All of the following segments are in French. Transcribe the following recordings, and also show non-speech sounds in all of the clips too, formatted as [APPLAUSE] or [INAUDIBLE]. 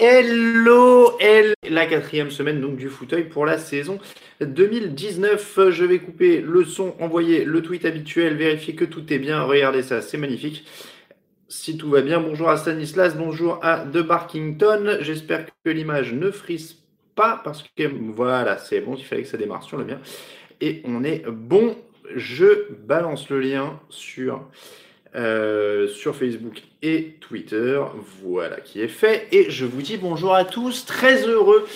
Hello, hello La quatrième semaine donc du fauteuil pour la saison 2019. Je vais couper le son, envoyer le tweet habituel, vérifier que tout est bien. Regardez ça, c'est magnifique. Si tout va bien, bonjour à Stanislas, bonjour à De Barkington. J'espère que l'image ne frise pas parce que voilà, c'est bon, il fallait que ça démarre sur le bien. Et on est bon. Je balance le lien sur euh, sur Facebook et Twitter. Voilà qui est fait. Et je vous dis bonjour à tous. Très heureux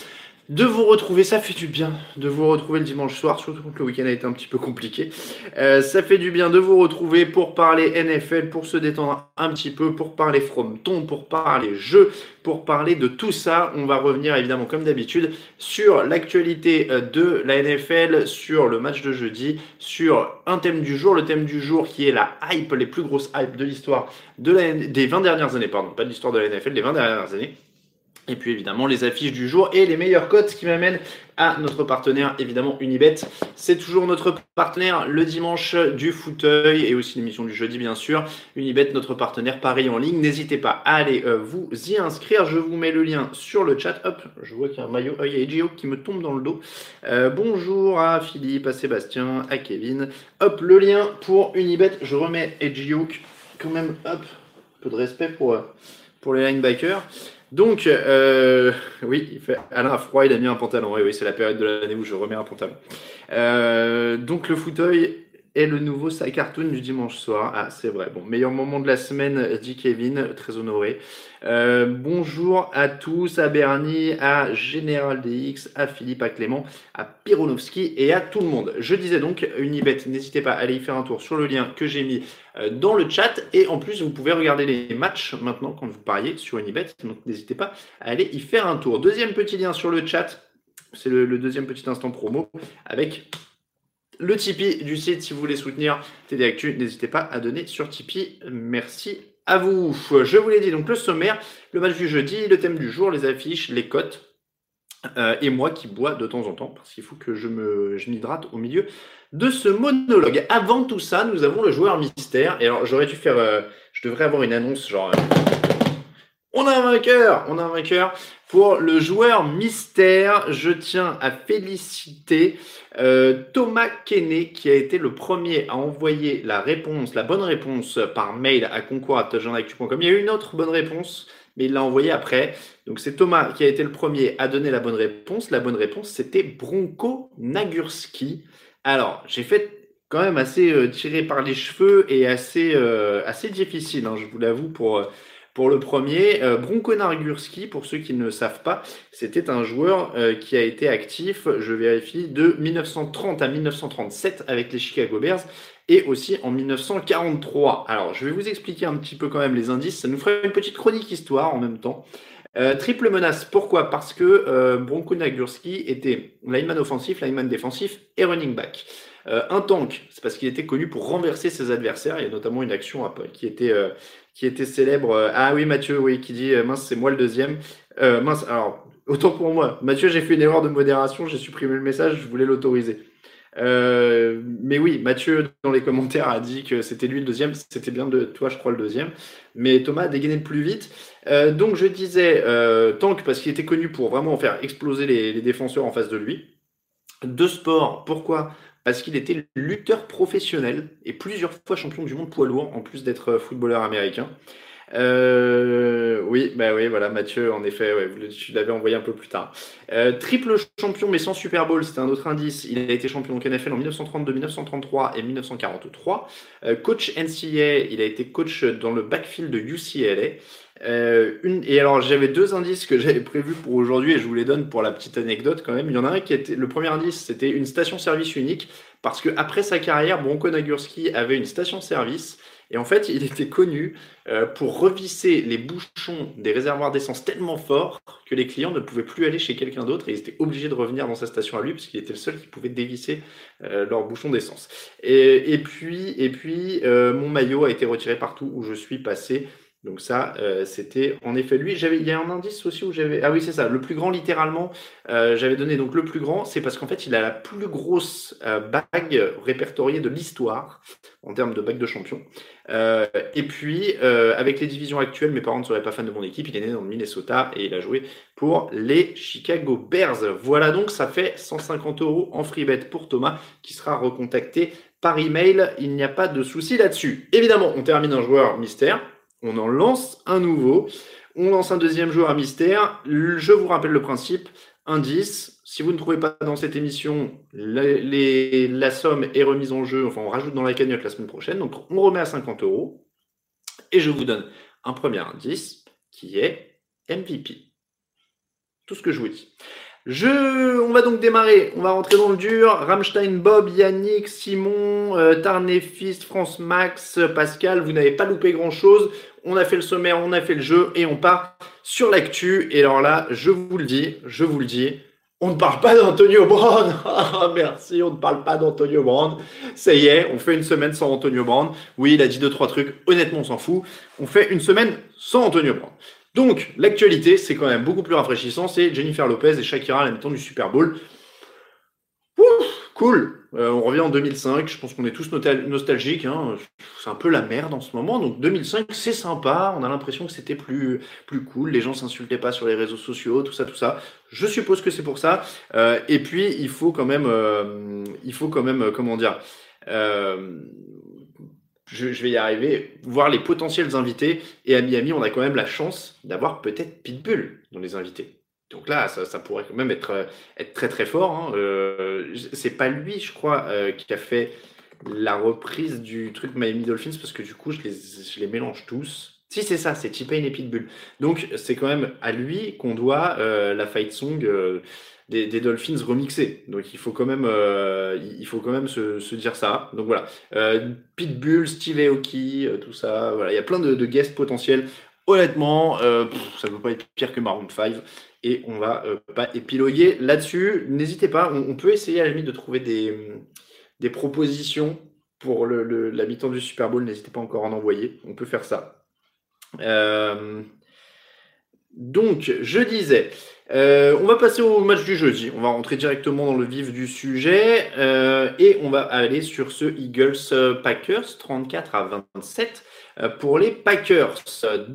de vous retrouver. Ça fait du bien de vous retrouver le dimanche soir, surtout que le week-end a été un petit peu compliqué. Euh, ça fait du bien de vous retrouver pour parler NFL, pour se détendre un petit peu, pour parler frometon, pour parler jeu, pour parler de tout ça. On va revenir évidemment comme d'habitude sur l'actualité euh, de la NFL, sur le match de jeudi, sur un thème du jour, le thème du jour qui est la hype, les plus grosses hype de l'histoire de des 20 dernières années, pardon, pas de l'histoire de la NFL, des 20 dernières années. Et puis évidemment les affiches du jour et les meilleures cotes qui m'amènent à notre partenaire évidemment Unibet. C'est toujours notre partenaire le dimanche du fauteuil et aussi l'émission du jeudi bien sûr. Unibet notre partenaire Paris en ligne. N'hésitez pas à aller euh, vous y inscrire. Je vous mets le lien sur le chat. Hop, je vois qu'il y a un maillot. Il y a Gio qui me tombe dans le dos. Euh, bonjour à Philippe, à Sébastien, à Kevin. Hop, le lien pour Unibet. Je remets Gio quand même. Hop, peu de respect pour, euh, pour les linebackers. Donc, euh, oui, il fait Alain a froid, il a mis un pantalon. Oui, oui, c'est la période de l'année où je remets un pantalon. Euh, donc, le fauteuil est le nouveau side cartoon du dimanche soir. Ah, c'est vrai. Bon, meilleur moment de la semaine, dit Kevin, très honoré. Euh, bonjour à tous, à Bernie, à Général DX, à Philippe, à Clément, à Pironovski et à tout le monde. Je disais donc, Unibet, n'hésitez pas à aller y faire un tour sur le lien que j'ai mis euh, dans le chat. Et en plus, vous pouvez regarder les matchs maintenant quand vous pariez sur Unibet. Donc, n'hésitez pas à aller y faire un tour. Deuxième petit lien sur le chat. C'est le deuxième petit instant promo avec le Tipeee du site si vous voulez soutenir TD Actu. N'hésitez pas à donner sur Tipeee. Merci à vous. Je vous l'ai dit, donc le sommaire, le match du jeudi, le thème du jour, les affiches, les cotes. Euh, et moi qui bois de temps en temps, parce qu'il faut que je me je m'hydrate au milieu de ce monologue. Avant tout ça, nous avons le joueur mystère. Et alors, j'aurais dû faire. Euh, je devrais avoir une annonce genre. Euh, on a un vainqueur On a un vainqueur pour le joueur mystère. Je tiens à féliciter euh, Thomas Kenney qui a été le premier à envoyer la réponse, la bonne réponse par mail à concours.com. Il y a eu une autre bonne réponse, mais il l'a envoyée après. Donc c'est Thomas qui a été le premier à donner la bonne réponse. La bonne réponse, c'était Bronco Nagurski. Alors, j'ai fait quand même assez euh, tiré par les cheveux et assez, euh, assez difficile, hein, je vous l'avoue, pour pour le premier, euh, Nargurski, pour ceux qui ne savent pas, c'était un joueur euh, qui a été actif, je vérifie, de 1930 à 1937 avec les Chicago Bears et aussi en 1943. Alors, je vais vous expliquer un petit peu quand même les indices. Ça nous ferait une petite chronique histoire en même temps. Euh, triple menace, pourquoi? Parce que euh, Bronco Nagurski était lineman offensif, lineman défensif et running back. Euh, un tank, c'est parce qu'il était connu pour renverser ses adversaires. Il y a notamment une action qui était, qui était célèbre. Euh, ah oui, Mathieu, oui, qui dit mince, c'est moi le deuxième. mince, alors, autant pour moi. Mathieu, j'ai fait une erreur de modération, j'ai supprimé le message, je voulais l'autoriser. mais oui, Mathieu, dans les commentaires, a dit que c'était lui le deuxième. C'était bien de toi, je crois, le deuxième. Mais Thomas a dégainé le plus vite. donc, je disais tank parce qu'il était connu pour vraiment faire exploser les, les défenseurs en face de lui. De sport, pourquoi parce qu'il était lutteur professionnel et plusieurs fois champion du monde poids lourd, en plus d'être euh, footballeur américain. Euh, oui, bah oui, voilà, Mathieu, en effet, tu l'avais envoyé un peu plus tard. Euh, triple champion, mais sans Super Bowl, c'était un autre indice. Il a été champion donc NFL en 1932, 1933 et 1943. Euh, coach NCA, il a été coach dans le backfield de UCLA. Euh, et alors j'avais deux indices que j'avais prévus pour aujourd'hui et je vous les donne pour la petite anecdote quand même. Il y en a un qui était le premier indice, c'était une station-service unique parce que après sa carrière, Bronco Nagurski avait une station-service et en fait il était connu euh, pour revisser les bouchons des réservoirs d'essence tellement forts que les clients ne pouvaient plus aller chez quelqu'un d'autre et ils étaient obligés de revenir dans sa station à lui parce qu'il était le seul qui pouvait dévisser euh, leurs bouchons d'essence. Et, et, puis, et puis euh, mon maillot a été retiré partout où je suis passé. Donc ça, euh, c'était en effet lui. Il y a un indice aussi où j'avais, ah oui c'est ça, le plus grand littéralement. Euh, j'avais donné donc le plus grand, c'est parce qu'en fait il a la plus grosse euh, bague répertoriée de l'histoire en termes de bague de champion. et puis avec les divisions actuelles, mes parents ne seraient pas fans de mon équipe. Il est né dans le Minnesota et il a joué pour les Chicago Bears. Voilà donc ça fait 150 euros en free bet pour Thomas qui sera recontacté par email. Il n'y a pas de souci là-dessus. Évidemment, on termine un joueur mystère on en lance un nouveau. On lance un deuxième joueur à mystère. Je vous rappelle le principe. Indice, si vous ne trouvez pas dans cette émission, la, somme est remise en jeu. Enfin, on rajoute dans la cagnotte la semaine prochaine. Donc, on remet à 50 euros. Et je vous donne un premier indice qui est MVP. Tout ce que je vous dis. Je, on va donc démarrer, on va rentrer dans le dur. Rammstein, Bob, Yannick, Simon, euh, France Max, Pascal, vous n'avez pas loupé grand chose. On a fait le sommaire, on a fait le jeu et on part sur l'actu. Et alors là, je vous le dis, je vous le dis, on ne parle pas d'Antonio Brown. [LAUGHS] Ah, merci, on ne parle pas d'Antonio Brown. Ça y est, on fait une semaine sans Antonio Brown. Oui, il a dit deux, trois trucs. Honnêtement, on s'en fout. On fait une semaine sans Antonio Brown. Donc, l'actualité, c'est quand même beaucoup plus rafraîchissant. C'est Jennifer Lopez et Shakira à la mi-temps du Super Bowl. cool. Euh, on revient en 2005. Je pense qu'on est tous nostalgiques. Hein. C'est un peu la merde en ce moment. Donc 2005, c'est sympa. On a l'impression que c'était plus, plus cool. Les gens s'insultaient pas sur les réseaux sociaux, tout ça, tout ça. Je suppose que c'est pour ça. Euh, et puis, il faut quand même, euh, il faut quand même, comment dire, je, vais y arriver, voir les potentiels invités. Et à Miami, on a quand même la chance d'avoir peut-être Pitbull dans les invités. Donc là, ça, pourrait quand même être, être très très fort. Hein. Euh, c'est pas lui, je crois, euh, qui a fait la reprise du truc Miami Dolphins parce que du coup, je les, je les mélange tous. Si c'est ça, c'est T-Pain et Pitbull. Donc c'est quand même à lui qu'on doit euh, la fight song des, Dolphins remixés. Donc il faut quand même, euh, il faut quand même se, dire ça. Donc voilà, euh, Pitbull, Steve Aoki, euh, tout ça. Voilà, il y a plein de, guests potentiels. Honnêtement, ça ne peut pas être pire que Maroon 5 et on va pas épiloguer là-dessus. N'hésitez pas, on, peut essayer à la limite de trouver des, des propositions pour le, la mi-temps du Super Bowl. N'hésitez pas encore à en envoyer, on peut faire ça. donc, je disais, euh, on va passer au match du jeudi. On va rentrer directement dans le vif du sujet euh, et on va aller sur ce Eagles euh, Packers 34 à 27 pour les Packers,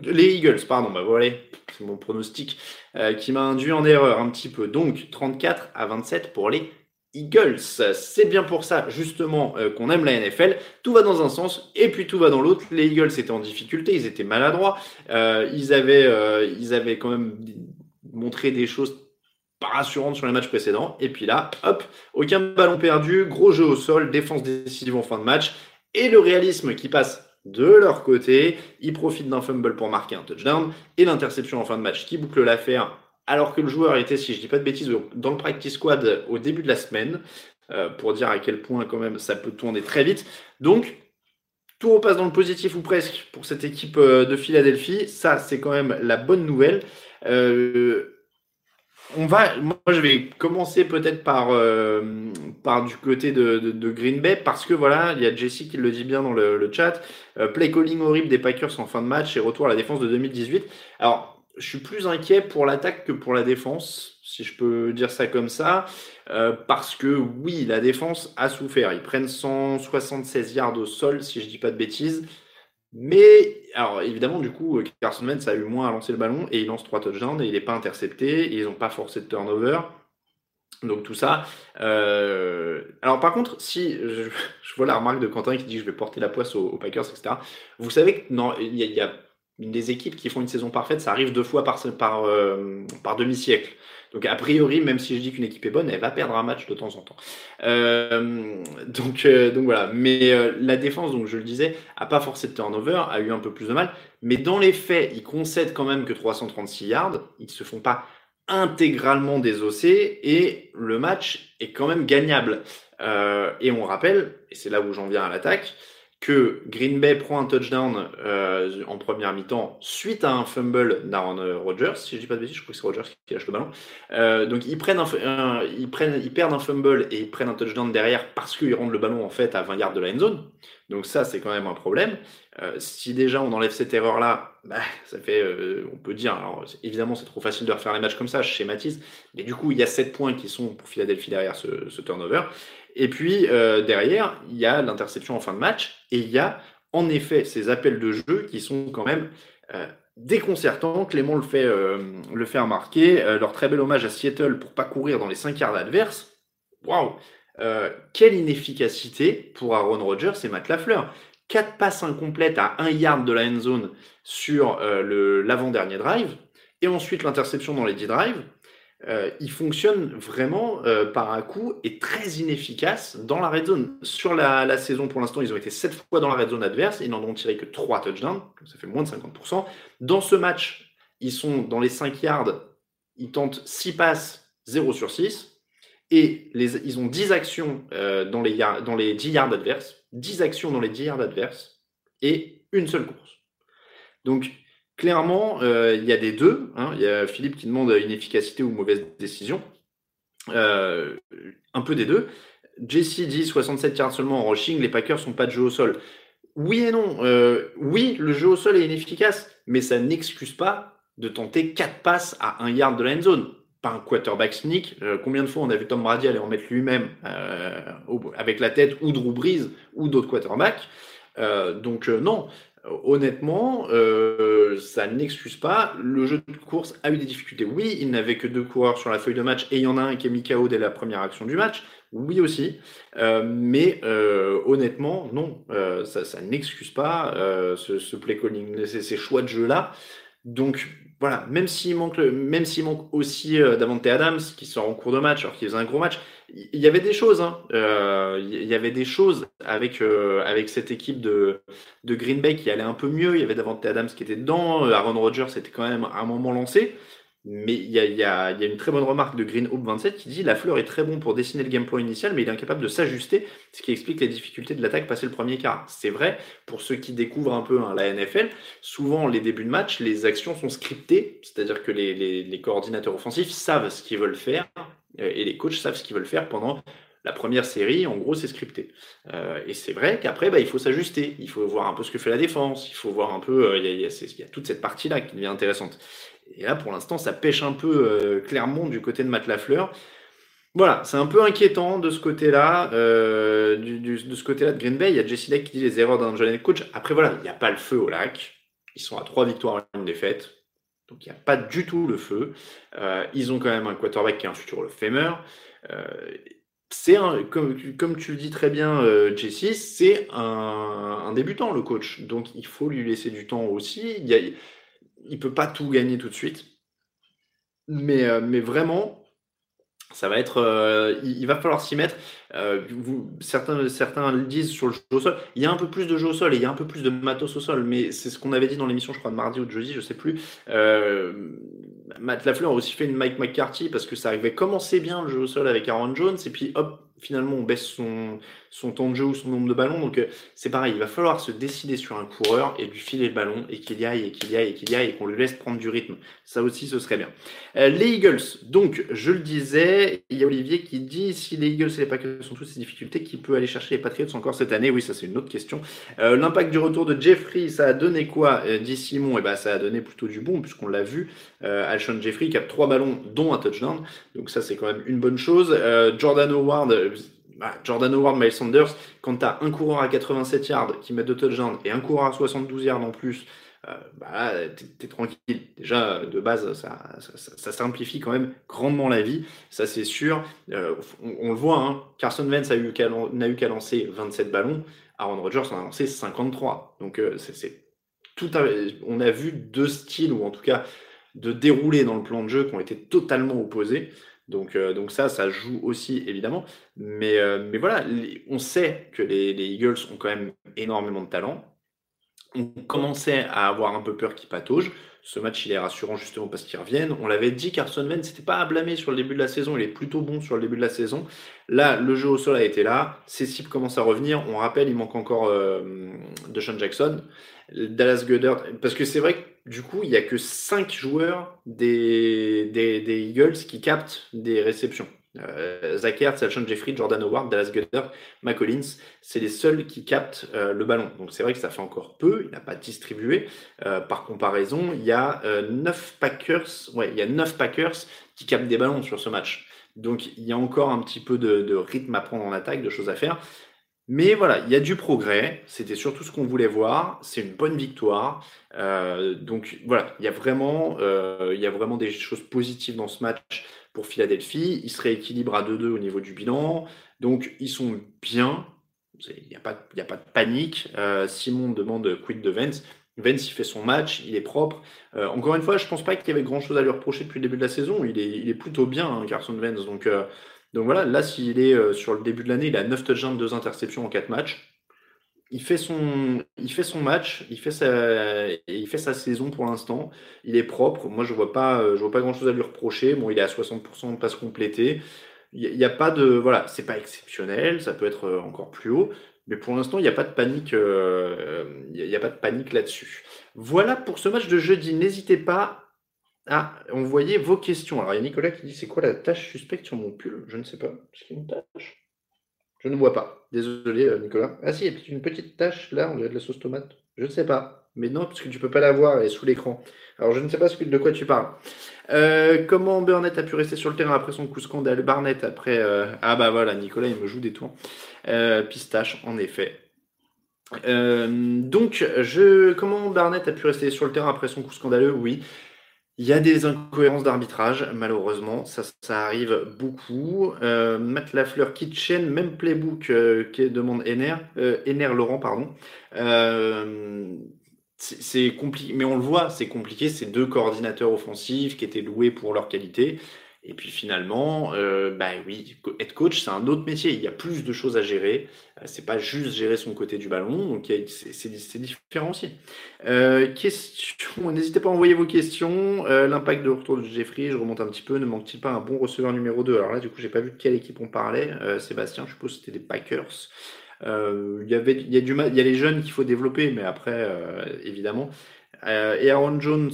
les Eagles, pardon. Bah voilà, c'est mon pronostic qui m'a induit en erreur un petit peu. Donc 34 à 27 pour les Eagles. C'est bien pour ça, justement, qu'on aime la NFL. Tout va dans un sens et puis tout va dans l'autre. Les Eagles étaient en difficulté, ils étaient maladroits. ils, avaient, ils avaient quand même montrer des choses pas rassurantes sur les matchs précédents. Et puis là, hop, aucun ballon perdu, gros jeu au sol, défense décisive en fin de match. Et le réalisme qui passe de leur côté. Ils profitent d'un fumble pour marquer un touchdown et l'interception en fin de match qui boucle l'affaire. Alors que le joueur était, si je dis pas de bêtises, dans le practice squad au début de la semaine, euh, pour dire à quel point quand même ça peut tourner très vite. Donc, tout repasse dans le positif ou presque pour cette équipe euh, de Philadelphie. Ça, c'est quand même la bonne nouvelle. Euh, on va, moi je vais commencer peut-être par, euh, par du côté de, Green Bay parce que voilà, il y a Jesse qui le dit bien dans le, chat. Euh, play calling horrible des Packers en fin de match et retour à la défense de 2018. Alors, je suis plus inquiet pour l'attaque que pour la défense, si je peux dire ça comme ça, parce que oui, la défense a souffert. Ils prennent 176 yards au sol, si je dis pas de bêtises. Mais, alors évidemment, du coup, Carson Wentz a eu moins à lancer le ballon et il lance trois touchdowns et il n'est pas intercepté ils n'ont pas forcé de turnover. Donc tout ça. Euh, alors par contre, si je, vois la remarque de Quentin qui dit je vais porter la poisse aux, Packers, etc. Vous savez que non, il y, a des équipes qui font une saison parfaite, ça arrive deux fois par, par, par demi-siècle. Donc a priori, même si je dis qu'une équipe est bonne, elle va perdre un match de temps en temps. Euh, donc, euh, donc voilà. Mais euh, la défense, donc je le disais, a pas forcé de turnover, a eu un peu plus de mal. Mais dans les faits, ils concèdent quand même que 336 yards. Ils se font pas intégralement désosser et le match est quand même gagnable. et on rappelle, et c'est là où j'en viens à l'attaque, que Green Bay prend un touchdown euh, en première mi-temps suite à un fumble d'Aaron euh, Rodgers. Si je dis pas de bêtises, je crois que c'est Rodgers qui lâche le ballon. Euh, donc ils prennent, ils prennent, ils perdent un fumble et ils prennent un touchdown derrière parce qu'ils rendent le ballon en fait à 20 yards de la end zone. Donc ça, c'est quand même un problème. si déjà on enlève cette erreur-là, bah, ça fait, on peut dire, évidemment c'est trop facile de refaire les matchs comme ça, je schématise, mais du coup il y a 7 points qui sont pour Philadelphie derrière ce turnover. Et puis euh, derrière, il y a l'interception en fin de match et il y a en effet ces appels de jeu qui sont quand même euh, déconcertants. Clément le fait, euh, le remarquer. leur très bel hommage à Seattle pour pas courir dans les 5 yards adverses. Waouh Quelle inefficacité pour Aaron Rodgers et Matt Lafleur. 4 passes incomplètes à 1 yard de la end zone sur l'avant-dernier drive. Et ensuite l'interception dans les 10 drives. Euh, il fonctionne vraiment euh, par un coup et très inefficace dans la red zone. Sur la, saison, pour l'instant, ils ont été 7 fois dans la red zone adverse, ils n'en ont tiré que 3 touchdowns, ça fait moins de 50%. Dans ce match, ils sont dans les 5 yards, ils tentent 6 passes, 0 sur 6. Et ils ont 10 actions euh, dans, les dans les 10 yards adverses, 10 actions dans les 10 yards adverses, et une seule course. Donc, Clairement, euh, il y a des deux. Hein. Il y a Philippe qui demande une efficacité ou mauvaise décision. Euh, un peu des deux. Jesse dit 67 yards seulement en rushing, les Packers sont pas de jeu au sol. Oui et non. Euh, oui, le jeu au sol est inefficace, mais ça n'excuse pas de tenter 4 passes à 1 yard de la end zone. Pas un quarterback sneak. combien de fois on a vu Tom Brady aller en mettre lui-même avec la tête ou Drew Brees ou d'autres quarterbacks donc non, honnêtement, euh, ça n'excuse pas. Le jeu de course a eu des difficultés. Oui, il n'avait que deux coureurs sur la feuille de match et il y en a un qui est mis KO dès la première action du match. Oui aussi. Euh, mais euh, honnêtement, non, ça, n'excuse pas ce, play calling, ces choix de jeu-là. Donc voilà, même s'il manque, même s'il manque aussi Davante Adams qui sort en cours de match alors qu'il faisait un gros match, il y avait des choses. Hein. Euh, il y avait des choses avec euh, avec cette équipe de de Green Bay qui allait un peu mieux. Il y avait Davante Adams qui était dedans. Aaron Rodgers était quand même à un moment lancé. Mais il y a, a, y a, une très bonne remarque de Green Hope 27 qui dit la fleur est très bon pour dessiner le game plan initial, mais il est incapable de s'ajuster, ce qui explique les difficultés de l'attaque passé le premier quart. C'est vrai, pour ceux qui découvrent un peu hein, la NFL, souvent les débuts de match, les actions sont scriptées, c'est-à-dire que les, les, les, coordinateurs offensifs savent ce qu'ils veulent faire et les coachs savent ce qu'ils veulent faire pendant la première série, en gros, c'est scripté. Euh, et c'est vrai qu'après, bah, il faut s'ajuster. Il faut voir un peu ce que fait la défense. Il faut voir un peu. Euh, il y, y, a toute cette partie-là qui devient intéressante. Et là, pour l'instant, ça pêche un peu euh, clairement du côté de Matt Lafleur. Voilà, c'est un peu inquiétant de ce côté-là, euh, de ce côté-là de Green Bay. Il y a Jesse Deck qui dit les erreurs d'un jeune coach. Après, voilà, il n'y a pas le feu au lac. Ils sont à trois victoires et une défaite. Donc, il n'y a pas du tout le feu. Euh, ils ont quand même un quarterback qui est un futur le Famer. c'est comme, comme, tu le dis très bien, Jesse, c'est un, débutant, le coach. Donc, il faut lui laisser du temps aussi. Il il peut pas tout gagner tout de suite. Mais, euh, mais vraiment, ça va être, euh, il, va falloir s'y mettre. Euh, certains, certains le disent sur le jeu au sol. Il y a un peu plus de jeu au sol et il y a un peu plus de matos au sol, mais c'est ce qu'on avait dit dans l'émission, je crois, de mardi ou de jeudi, je sais plus. Matt Lafleur a aussi fait une Mike McCarthy parce que ça arrivait commencer bien le jeu au sol avec Aaron Jones et puis hop, finalement on baisse son, son temps de jeu ou son nombre de ballons. Donc euh, c'est pareil, il va falloir se décider sur un coureur et lui filer le ballon et qu'il y aille et qu'il y aille et qu'il y aille et qu'on lui laisse prendre du rythme. Ça aussi ce serait bien. Euh, les Eagles, donc je le disais, il y a Olivier qui dit si les Eagles et les Packers sont toutes ces difficultés, qui peut aller chercher les Patriots encore cette année? Oui, ça c'est une autre question. Euh, l'impact du retour de Jeffrey, ça a donné quoi? Dit Simon Et eh ben ça a donné plutôt du bon puisqu'on l'a vu. Alshon Jeffrey qui a trois ballons dont un touchdown. Donc ça c'est quand même une bonne chose. Jordan Howard bah, Jordan Howard, Miles Sanders, quand tu as un coureur à 87 yards qui met deux touchdowns et un coureur à 72 yards en plus, euh, bah, tu es, tranquille. Déjà, de base, ça, simplifie quand même grandement la vie, ça c'est sûr. Euh, on, le voit, hein, Carson Wentz n'a eu qu'à lancer 27 ballons, Aaron Rodgers en a lancé 53. Donc euh, on a vu deux styles, ou en tout cas de dérouler dans le plan de jeu qui ont été totalement opposés. Donc, euh, donc ça, ça joue aussi évidemment. Mais, euh, mais voilà, on sait que les, les, Eagles ont quand même énormément de talent. On commençait à avoir un peu peur qu'ils pataugent. Ce match, il est rassurant justement parce qu'ils reviennent. On l'avait dit, Carson Wentz, c'était pas à blâmer sur le début de la saison. Il est plutôt bon sur le début de la saison. Là, le jeu au sol a été là. Ses cibles commencent à revenir. On rappelle, il manque encore euh, de Sean Jackson. Dallas Goddard, parce que c'est vrai que du coup, il n'y a que 5 joueurs des, des, Eagles qui captent des réceptions. Euh, Zach Ertz, Jeffrey, Jordan Howard, Dallas Goddard, McCollins, c'est les seuls qui captent euh, le ballon. Donc c'est vrai que ça fait encore peu, il n'a pas distribué. Euh, par comparaison, il y a 9 Packers, ouais, il y a 9 Packers qui captent des ballons sur ce match. Donc il y a encore un petit peu de rythme à prendre en attaque, de choses à faire. Mais voilà, il y a du progrès. C'était surtout ce qu'on voulait voir. C'est une bonne victoire. Euh, donc voilà, il y, a vraiment, euh, il y a vraiment des choses positives dans ce match pour Philadelphie. Ils se rééquilibrent à 2-2 au niveau du bilan. Donc ils sont bien. Il n'y a, pas, a pas de panique. Euh, Simon demande quid de Vence. Vence, il fait son match, il est propre. encore une fois, je ne pense pas qu'il y avait grand-chose à lui reprocher depuis le début de la saison. Il est, il est plutôt bien, hein, Carson Vence. Donc donc voilà, là, s'il est euh, sur le début de l'année, il a 9 touchdowns, 2 interceptions en 4 matchs. Il fait son, match, il fait, sa, saison pour l'instant. Il est propre. Moi, je vois pas, euh, pas grand chose à lui reprocher. Bon, il est à 60% de passes complétées. Il n'y a, pas de, voilà, c'est pas exceptionnel. Ça peut être euh, encore plus haut. Mais pour l'instant, il n'y a pas de panique, il n'y a pas de panique là-dessus. Voilà pour ce match de jeudi. N'hésitez pas ah, envoyez vos questions. Alors, il y a Nicolas qui dit c'est quoi la tâche suspecte sur mon pull? Je ne sais pas. Est-ce qu'il y a une tâche? Je ne vois pas. Désolé, euh, Nicolas. Ah, si, il y a une petite tâche là, on dirait de la sauce tomate. Je ne sais pas. Mais non, parce que tu ne peux pas la voir, elle est sous l'écran. Alors, je ne sais pas de quoi tu parles. Euh, comment Burnett a pu rester sur le terrain après son coup scandale? Barnett après. Euh, ah, bah voilà, Nicolas, il me joue des tours. pistache, en effet. donc, je, comment Barnett a pu rester sur le terrain après son coup scandaleux? Oui, il y a des incohérences d'arbitrage, malheureusement, ça, ça arrive beaucoup. Euh, Matt Lafleur Kitchen, même playbook euh, qui demande Ener, euh, Laurent, pardon. Euh, c'est compliqué, mais on le voit, c'est compliqué. C'est deux coordinateurs offensifs qui étaient loués pour leur qualité. Et puis finalement, euh, bah oui, être coach, c'est un autre métier. Il y a plus de choses à gérer. Euh, c'est pas juste gérer son côté du ballon. Donc c'est différent aussi. Euh, [LAUGHS] n'hésitez pas à envoyer vos questions. Euh, l'impact de retour de Jeffrey, je remonte un petit peu. Ne manque-t-il pas un bon receveur numéro 2 Alors là, du coup, j'ai pas vu de quelle équipe on parlait. Sébastien, je suppose que c'était des Packers. Il y il y a du il y a les jeunes qu'il faut développer, mais après, évidemment. et Aaron Jones,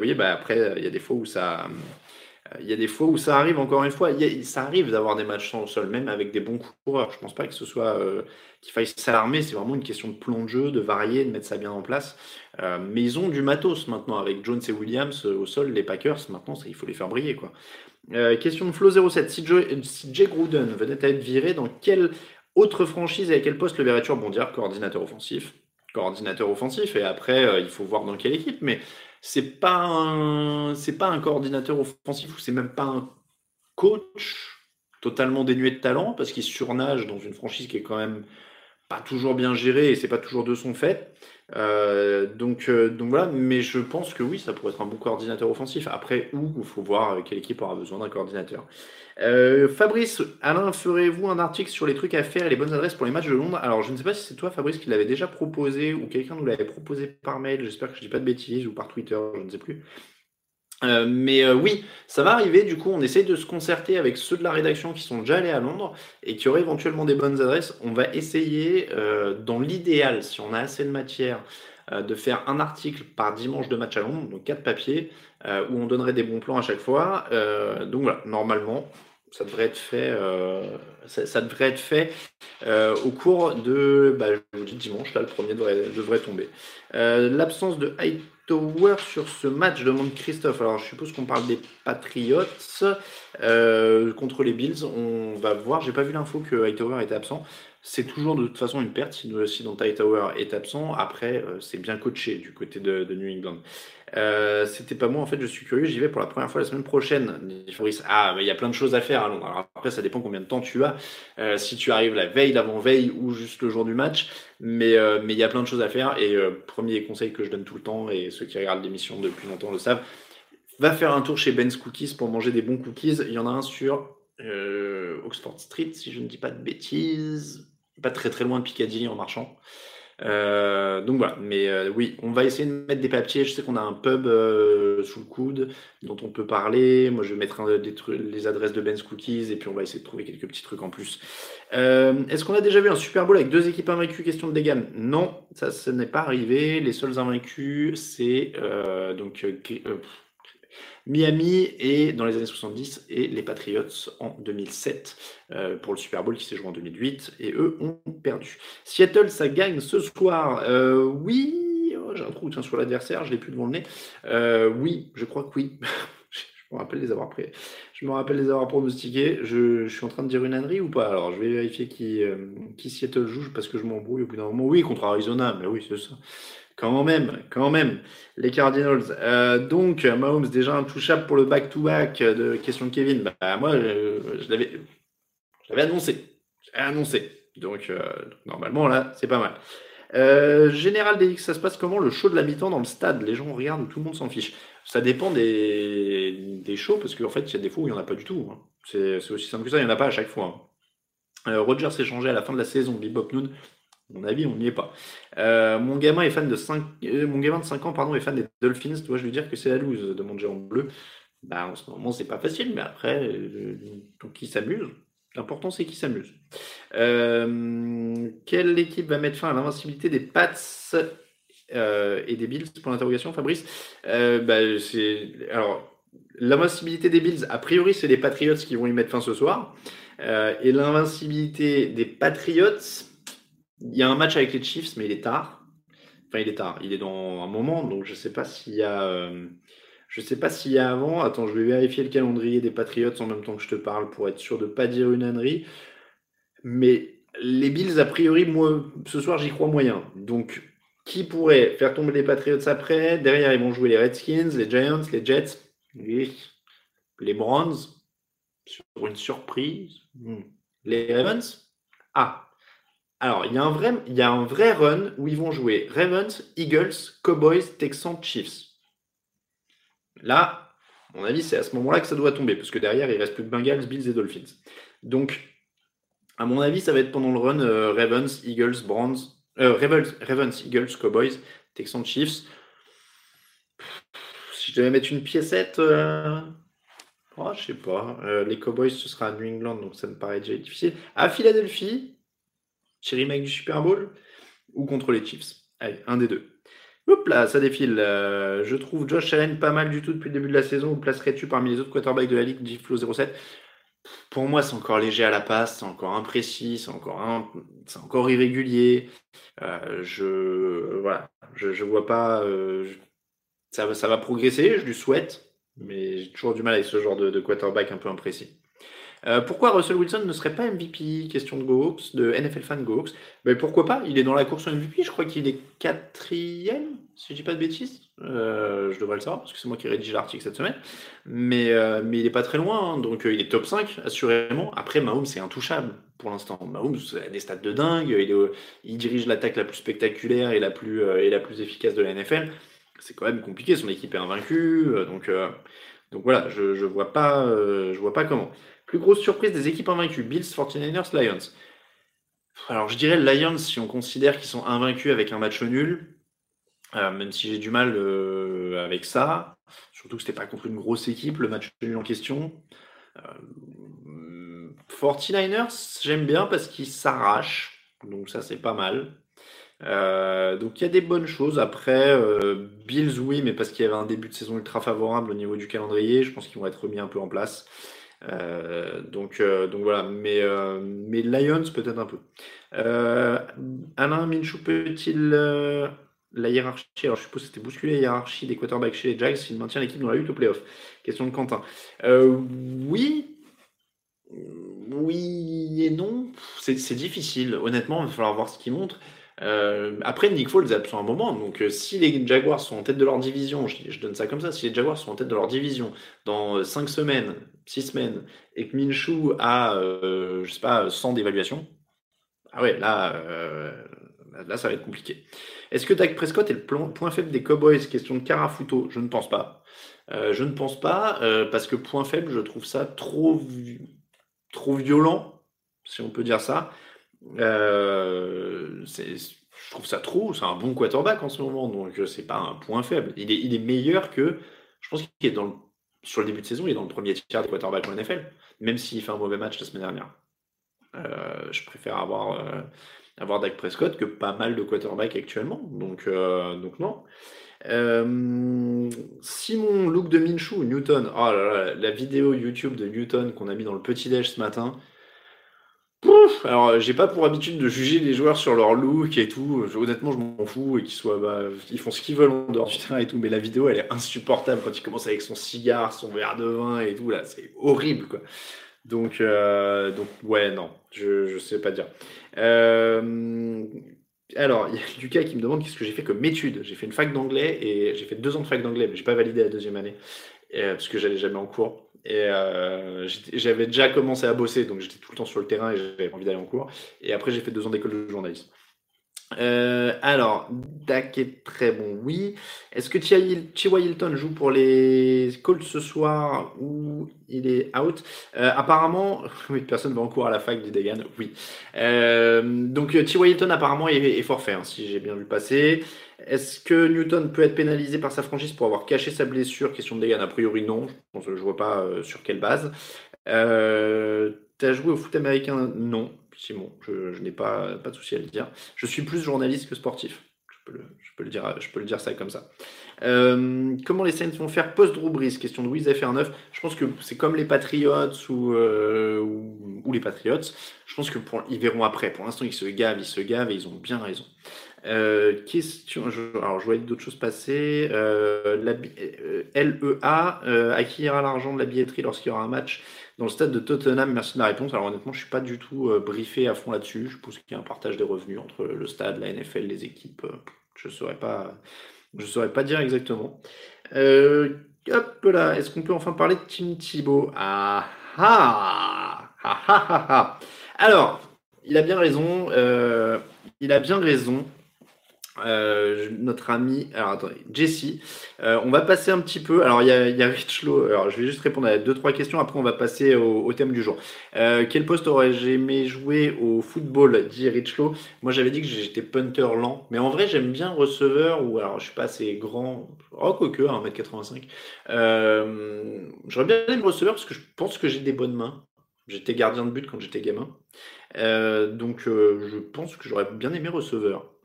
oui, bah après, il y a des fois où ça euh, il y a des fois où ça arrive, encore une fois, ça arrive d'avoir des matchs sans sol, même avec des bons coureurs. Je ne pense pas que ce soit euh, qu'il faille s'alarmer, c'est vraiment une question de plan de jeu, de varier, de mettre ça bien en place. Euh, mais ils ont du matos maintenant, avec Jones et Williams au sol, les Packers, maintenant il faut les faire briller. Question de Flo07, si, si Jay Gruden venait à être viré, dans quelle autre franchise et à quel poste le verrais-tu rebondir? Coordinateur offensif. Coordinateur offensif. Et après il faut voir dans quelle équipe. Mais c'est pas c'est pas un coordinateur offensif ou c'est même pas un coach totalement dénué de talent parce qu'il surnage dans une franchise qui est quand même pas toujours bien gérée et c'est pas toujours de son fait. Euh, donc, euh, donc voilà, mais je pense que oui, ça pourrait être un bon coordinateur offensif. Après, où il faut voir quelle équipe aura besoin d'un coordinateur. Euh, Fabrice, Alain, ferez-vous un article sur les trucs à faire et les bonnes adresses pour les matchs de Londres? Alors, je ne sais pas si c'est toi, Fabrice, qui l'avait déjà proposé ou quelqu'un nous l'avait proposé par mail. J'espère que je dis pas de bêtises ou par Twitter, je ne sais plus. Euh, mais euh, oui, ça va arriver. Du coup, on essaye de se concerter avec ceux de la rédaction qui sont déjà allés à Londres et qui auraient éventuellement des bonnes adresses. On va essayer, dans l'idéal, si on a assez de matière, de faire un article par dimanche de match à Londres, donc quatre papiers, où on donnerait des bons plans à chaque fois. donc voilà, normalement, ça devrait être fait, euh, ça, devrait être fait euh, au cours de, bah, je vous dis dimanche, là, le premier devrait, devrait tomber. Euh, l'absence de Hightower sur ce match demande Christophe. Alors, je suppose qu'on parle des Patriots euh, contre les Bills. On va voir. J'ai pas vu l'info que Hightower était absent. C'est toujours de toute façon une perte si, si Dante Hightower est absent. Après, euh, c'est bien coaché du côté de New England. Euh, c'était pas moi, en fait, je suis curieux, j'y vais pour la première fois la semaine prochaine. ah, il y a plein de choses à faire à Londres. Après, ça dépend combien de temps tu as. Euh, si tu arrives la veille, l'avant-veille ou juste le jour du match. Mais euh, mais il y a plein de choses à faire. Et premier conseil que je donne tout le temps, et ceux qui regardent l'émission depuis longtemps le savent, va faire un tour chez Ben's Cookies pour manger des bons cookies. Il y en a un sur Oxford Street, si je ne dis pas de bêtises. Pas très très loin de Piccadilly en marchant. Euh, donc voilà, mais euh, oui, on va essayer de mettre des papiers. Je sais qu'on a un pub euh, sous le coude dont on peut parler. Moi, je vais mettre les adresses de Ben's Cookies et puis on va essayer de trouver quelques petits trucs en plus. Est-ce qu'on a déjà vu un Super Bowl avec deux équipes invaincues? Question de dégâts Non, ça, ce n'est pas arrivé. Les seuls invaincus, c'est donc Miami et dans les années 70 et les Patriots en 2007 euh, pour le Super Bowl qui s'est joué en 2008 et eux ont perdu. Seattle, ça gagne ce soir. Euh, oui, oh, j'ai un trou sur l'adversaire, je l'ai plus devant le nez. Euh, oui, je crois que oui. [LAUGHS] je me rappelle les avoir pris. Je me rappelle les avoir pronostiqués. Je, suis en train de dire une ânerie ou pas? Alors je vais vérifier qui, qui Seattle joue parce que je m'embrouille au bout d'un moment. Oui, contre Arizona, mais oui, c'est ça. Quand même, quand même, les Cardinals. Euh, donc, Mahomes, déjà intouchable pour le back-to-back de question de Kevin. Bah, moi, je, l'avais annoncé. annoncé. Donc, euh, normalement, là, c'est pas mal. Euh, Général DX, ça se passe comment le show de la mi-temps dans le stade? Les gens regardent ou tout le monde s'en fiche Ça dépend des, des shows, parce qu'en fait, il y a des fois où il n'y en a pas du tout. Hein. C'est aussi simple que ça, il n'y en a pas à chaque fois. Hein. Roger s'est changé à la fin de la saison. Bebop Noon mon avis, on n'y est pas. Euh, mon gamin est fan de 5, euh, mon gamin de 5 ans pardon, est fan des Dolphins. Dois-je lui dire que c'est la loose de mon géant bleu? Bah, En ce moment, c'est pas facile, mais après, euh, qui s'amuse. L'important, c'est qu'il s'amuse. quelle équipe va mettre fin à l'invincibilité des Pats et des Bills? Pour l'interrogation, Fabrice. Bah, alors, l'invincibilité des Bills, a priori, c'est les Patriots qui vont y mettre fin ce soir. et l'invincibilité des Patriots, il y a un match avec les Chiefs, mais il est tard. Enfin, il est tard. Il est dans un moment, donc je sais pas s'il y a. Euh, sais pas s'il y a avant. Attends, je vais vérifier le calendrier des Patriots en même temps que je te parle pour être sûr de pas dire une ânerie. Mais les Bills, a priori, moi, ce soir, j'y crois moyen. Donc, qui pourrait faire tomber les Patriots après? Derrière, ils vont jouer les Redskins, les Giants, les Jets, les Browns, sur une surprise. Hmm. Les Ravens? Ah, alors, il y, a un vrai, y a un vrai run où ils vont jouer Ravens, Eagles, Cowboys, Texans, Chiefs. Là, à mon avis, c'est à ce moment-là que ça doit tomber, parce que derrière, il reste plus que Bengals, Bills et Dolphins. Donc, à mon avis, ça va être pendant le run euh, Ravens, Eagles, Browns, euh, Ravens, Ravens, Eagles, Cowboys, Texans, Chiefs. Si je devais mettre une piécette, euh... oh, je sais pas. Euh, les Cowboys, ce sera à New England, donc ça me paraît déjà difficile. À Philadelphie, Chéri mec du Super Bowl ou contre les Chiefs Allez, un des deux. Hop là, ça défile. Euh, je trouve Josh Allen pas mal du tout depuis le début de la saison. Où placerais-tu parmi les autres quarterbacks de la ligue Giflo 07 Pour moi, c'est encore léger à la passe, c'est encore imprécis, c'est encore, irrégulier. Euh, je voilà, vois pas. Euh, ça, ça va progresser, je lui souhaite, mais j'ai toujours du mal avec ce genre de quarterback un peu imprécis. Euh, pourquoi Russell Wilson ne serait pas MVP Question de GoHawks, de NFL Fan GoHawks. Ben, pourquoi pas? Il est dans la course au MVP, je crois qu'il est quatrième, si je dis pas de bêtises. Euh, je devrais le savoir, parce que c'est moi qui rédige l'article cette semaine. Mais, euh, mais il n'est pas très loin, hein. donc il est top 5, assurément. Après, Mahomes, c'est intouchable pour l'instant. Mahomes a des stats de dingue, il, dirige l'attaque la plus spectaculaire et la plus, et la plus efficace de la NFL. C'est quand même compliqué, son équipe est invaincue, donc... donc voilà, je, je vois pas, vois pas comment. Plus grosse surprise des équipes invaincues, Bills, 49ers, Lions. Alors je dirais Lions si on considère qu'ils sont invaincus avec un match nul, euh, même si j'ai du mal euh, avec ça. Surtout que c'était pas contre une grosse équipe, le match nul en question. 49ers, euh, j'aime bien parce qu'ils s'arrachent, donc ça c'est pas mal. donc il y a des bonnes choses. Après, Bills, oui, mais parce qu'il y avait un début de saison ultra favorable au niveau du calendrier, je pense qu'ils vont être remis un peu en place. Euh, donc, euh, donc voilà, mais, euh, mais Lions peut-être un peu. Alain Minchou peut-il la hiérarchie Alors, je suppose que c'était bousculer la hiérarchie des quarterbacks chez les Jags s'il maintient l'équipe dans la lutte au playoff? Question de Quentin. Oui. Oui et non. C'est difficile. Honnêtement, il va falloir voir ce qu'il montre. Euh, après, Nick Foles est absent un moment. Donc, euh, si les Jaguars sont en tête de leur division, je, donne ça comme ça, si les Jaguars sont en tête de leur division dans 5 semaines, 6 semaines, et que Minshew a, je sais pas, 100 d'évaluation, ah ouais, là, là, ça va être compliqué. Est-ce que Dak Prescott est le point faible des Cowboys? Question de Carafuto, je ne pense pas. Euh, je ne pense pas, euh, parce que point faible, je trouve ça trop, trop violent, si on peut dire ça. Euh, je trouve ça trop, c'est un bon quarterback en ce moment, donc c'est pas un point faible. Il est, il est meilleur que, je pense qu'il est dans le, sur le début de saison, il est dans le premier tiers des quarterbacks en NFL, même s'il fait un mauvais match la semaine dernière. je préfère avoir avoir Dak Prescott que pas mal de quarterbacks actuellement. Donc, euh, donc non. Euh, Simon, look de Minshew, Newton. Oh là là, la vidéo YouTube de Newton qu'on a mis dans le petit déj ce matin. Alors, j'ai pas pour habitude de juger les joueurs sur leur look et tout. honnêtement, je m'en fous et qu'ils soient, bah, ils font ce qu'ils veulent en dehors du terrain et tout. Mais la vidéo, elle est insupportable quand il commence avec son cigare, son verre de vin et tout. Là, c'est horrible, quoi. Donc, euh, donc ouais, non, je sais pas dire. Euh, alors, il y a Lucas qui me demande qu'est-ce que j'ai fait comme étude. J'ai fait une fac d'anglais et j'ai fait deux ans de fac d'anglais, mais j'ai pas validé la deuxième année euh, parce que j'allais jamais en cours. Et j'avais déjà commencé à bosser, donc j'étais tout le temps sur le terrain et j'avais envie d'aller en cours. Et après, j'ai fait deux ans d'école de journalisme. Euh, alors, Dak est très bon, oui. Est-ce que T.Y. Hilton joue pour les Colts ce soir ou il est out? Euh, Apparemment, [LAUGHS] personne va en cours à la fac du Degan, oui. Euh, donc, T.Y. Hilton apparemment est, forfait, hein, si j'ai bien vu passer. Est-ce que Newton peut être pénalisé par sa franchise pour avoir caché sa blessure? Question de Degan, a priori non. Je ne vois pas sur quelle base. T'as joué au foot américain? Non. Simon, je, n'ai pas, pas de souci à le dire. Je suis plus journaliste que sportif. Je peux le, dire, je peux le dire ça comme ça. Euh, comment les Saints vont faire post-Drew Question de Louise FR9. Je pense que c'est comme les Patriots euh, ou, ou, les Patriots. Je pense que ils verront après. Pour l'instant, ils se gavent, ils se gavent et ils ont bien raison. Euh, question, alors je voyais d'autres choses passer. LEA, ira l'argent de la billetterie lorsqu'il y aura un match dans le stade de Tottenham, merci de la réponse. Alors honnêtement, je ne suis pas du tout euh, briefé à fond là-dessus. Je pense qu'il y a un partage des revenus entre le stade, la NFL, les équipes. Euh, je ne saurais, pas, je saurais pas dire exactement. Euh, hop là, est-ce qu'on peut enfin parler de Tim Thibault? Ah ah, ah ah ah ah Alors, il a bien raison. il a bien raison. Euh, notre ami, alors attendez, Jesse. Euh, on va passer un petit peu. Alors il y a, y. Alors je vais juste répondre à deux trois questions. Après on va passer au, thème du jour. Euh, quel poste aurais-je aimé jouer au football Dit Richlo. Moi j'avais dit que j'étais punter lent, mais en vrai j'aime bien receveur ou alors je suis pas assez grand. Oh quoique 1m85. J'aurais bien aimé receveur parce que je pense que j'ai des bonnes mains. J'étais gardien de but quand j'étais gamin. donc je pense que j'aurais bien aimé receveur.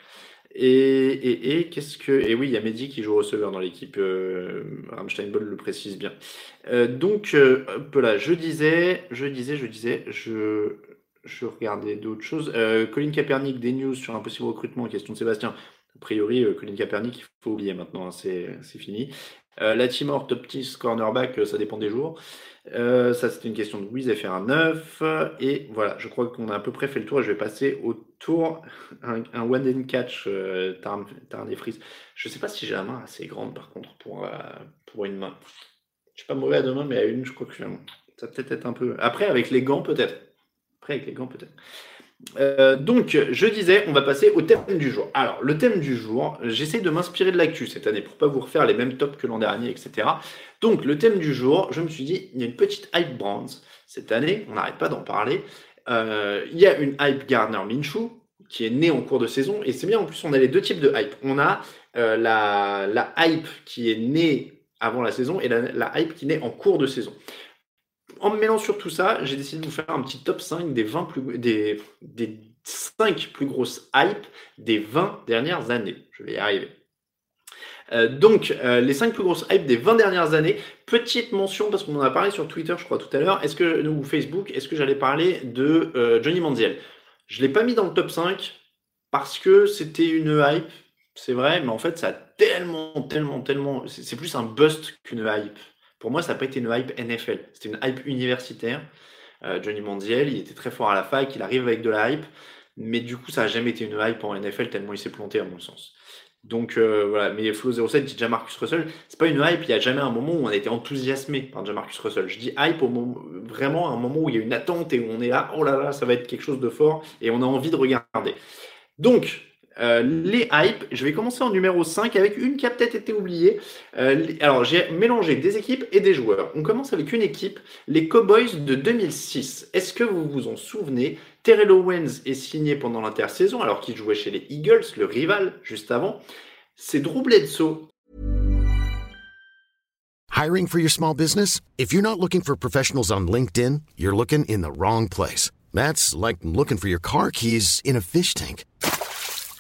Et, et, qu'est-ce que. Et oui, il y a Mehdi qui joue receveur dans l'équipe. Euh, Ball le précise bien. Euh, donc, euh, hop là, je disais, je disais, je disais, je, je regardais d'autres choses. Euh, Colin Kaepernick, des news sur un possible recrutement. Question de Sébastien. A priori, Colin Kaepernick, il faut oublier maintenant, hein, c'est fini. La Timor, top 10 cornerback, ça dépend des jours. Euh, ça, c'était une question de Louise faire un 9. Et voilà, je crois qu'on a à peu près fait le tour et je vais passer au tour. [LAUGHS] Un, one and catch euh, Tarn, et Frise. Je ne sais pas si j'ai la main assez grande par contre pour, euh, pour une main. Je suis pas mauvais à deux mains, mais à une, je crois que ça peut-être être un peu. Après, avec les gants, peut-être. Après, avec les gants, peut-être. Euh, donc, je disais, on va passer au thème du jour. Alors, le thème du jour, j'essaie de m'inspirer de l'actu cette année pour pas vous refaire les mêmes tops que l'an dernier, etc. Donc, le thème du jour, je me suis dit, il y a une petite hype brands cette année, on n'arrête pas d'en parler. Euh, il y a une hype Gardner Minshew qui est née en cours de saison, et c'est bien, en plus, on a les deux types de hype. On a euh, la, la, hype qui est née avant la saison et la, la hype qui naît en cours de saison en me mêlant sur tout ça, j'ai décidé de vous faire un petit top 5 des 20 plus, des, des 5 plus grosses hypes des 20 dernières années. Je vais y arriver. Euh, donc, euh, les 5 plus grosses hypes des 20 dernières années. Petite mention, parce qu'on en a parlé sur Twitter, je crois, tout à l'heure, est-ce que, ou Facebook, est-ce que j'allais parler de euh, Johnny Manziel? Je ne l'ai pas mis dans le top 5 parce que c'était une hype c'est vrai, mais en fait, ça a tellement, tellement, tellement. C'est plus un bust qu'une hype. Pour moi, ça n'a pas été une hype NFL. C'était une hype universitaire. Euh, Johnny Manziel, il était très fort à la fac, il arrive avec de la hype. Mais du coup, ça n'a jamais été une hype en NFL tellement il s'est planté, à mon sens. Donc euh, voilà, mais Flo 07 dit Jamarcus Russell, c'est pas une hype, il n'y a jamais un moment où on a été enthousiasmé par Jamarcus Russell. Je dis hype au moment, vraiment un moment où il y a une attente et où on est là, oh là là, ça va être quelque chose de fort et on a envie de regarder. Donc, euh, les hypes, je vais commencer en numéro 5 avec une qui a peut-être été oubliée. Euh, alors, j'ai mélangé des équipes et des joueurs. On commence avec une équipe, les Cowboys de 2006. Est-ce que vous vous en souvenez? Terrell Owens est signé pendant l'intersaison alors qu'il jouait chez les Eagles, le rival, juste avant. C'est Drew Bledsoe. Hiring for your small business? If you're not looking for professionals on LinkedIn, you're looking in the wrong place. That's like looking for your car keys in a fish tank.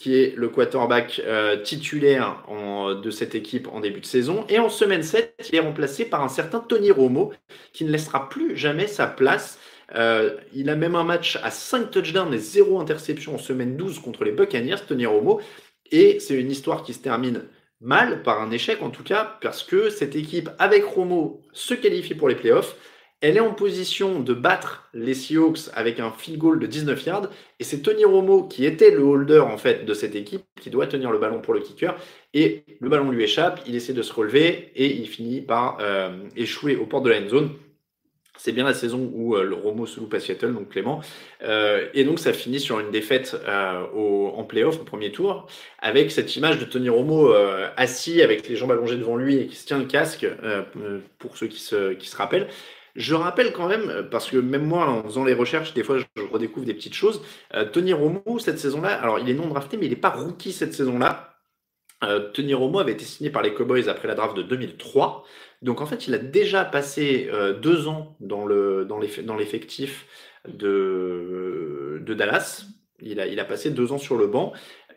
Qui est le quarterback euh, titulaire de cette équipe en début de saison. Et en semaine 7, il est remplacé par un certain Tony Romo, qui ne laissera plus jamais sa place euh, il a même un match à 5 touchdowns et 0 interception en semaine 12 contre les Buccaneers, Tony Romo. Et c'est une histoire qui se termine mal, par un échec en tout cas, parce que cette équipe, avec Romo, se qualifie pour les playoffs. Elle est en position de battre les Seahawks avec un field goal de 19 yards. Et c'est Tony Romo qui était le holder en fait de cette équipe, qui doit tenir le ballon pour le kicker. Et le ballon lui échappe, il essaie de se relever et il finit par euh, échouer aux portes de la end zone. C'est bien la saison où euh, Romo se loupe à Seattle, donc Clément. Euh, et donc ça finit sur une défaite en playoff au premier tour, avec cette image de Tony Romo assis avec les jambes allongées devant lui et qui se tient le casque, pour ceux qui se, qui se rappellent. Je rappelle quand même, parce que même moi, en faisant les recherches, des fois, je redécouvre des petites choses. Tony Romo, cette saison-là, alors il est non drafté, mais il n'est pas rookie cette saison-là. Tony Romo avait été signé par les Cowboys après la draft de 2003. Donc en fait, il a déjà passé euh, deux ans dans l'effectif de, de Dallas. Il a, il a passé deux ans sur le banc.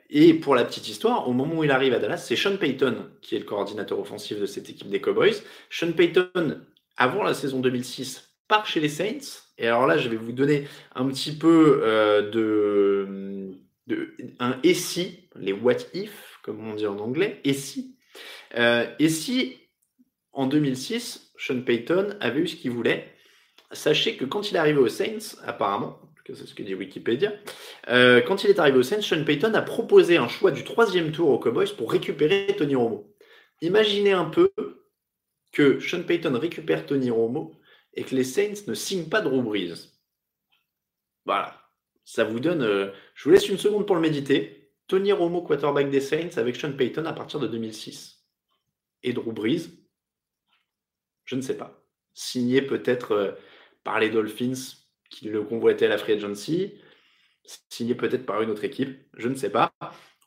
Et pour la petite histoire, au moment où il arrive à Dallas, c'est Sean Payton qui est le coordinateur offensif de cette équipe des Cowboys. Sean Payton, avant la saison 2006, part chez les Saints. Et alors là, je vais vous donner un petit peu euh, de, un et si, les what if, comme on dit en anglais, et si. Euh, et si en 2006, Sean Payton avait eu ce qu'il voulait. Sachez que quand il est arrivé aux Saints, apparemment, c'est ce que dit Wikipédia, euh, quand il est arrivé aux Saints, Sean Payton a proposé un choix du troisième tour aux Cowboys pour récupérer Tony Romo. Imaginez un peu que Sean Payton récupère Tony Romo et que les Saints ne signent pas Drew Brees. Voilà. Ça vous donne. Euh, je vous laisse une seconde pour le méditer. Tony Romo, quarterback des Saints, avec Sean Payton à partir de 2006. Et Drew Brees, je ne sais pas. Signé peut-être euh, par les Dolphins qui le convoitaient à la Free Agency, signé peut-être par une autre équipe, je ne sais pas.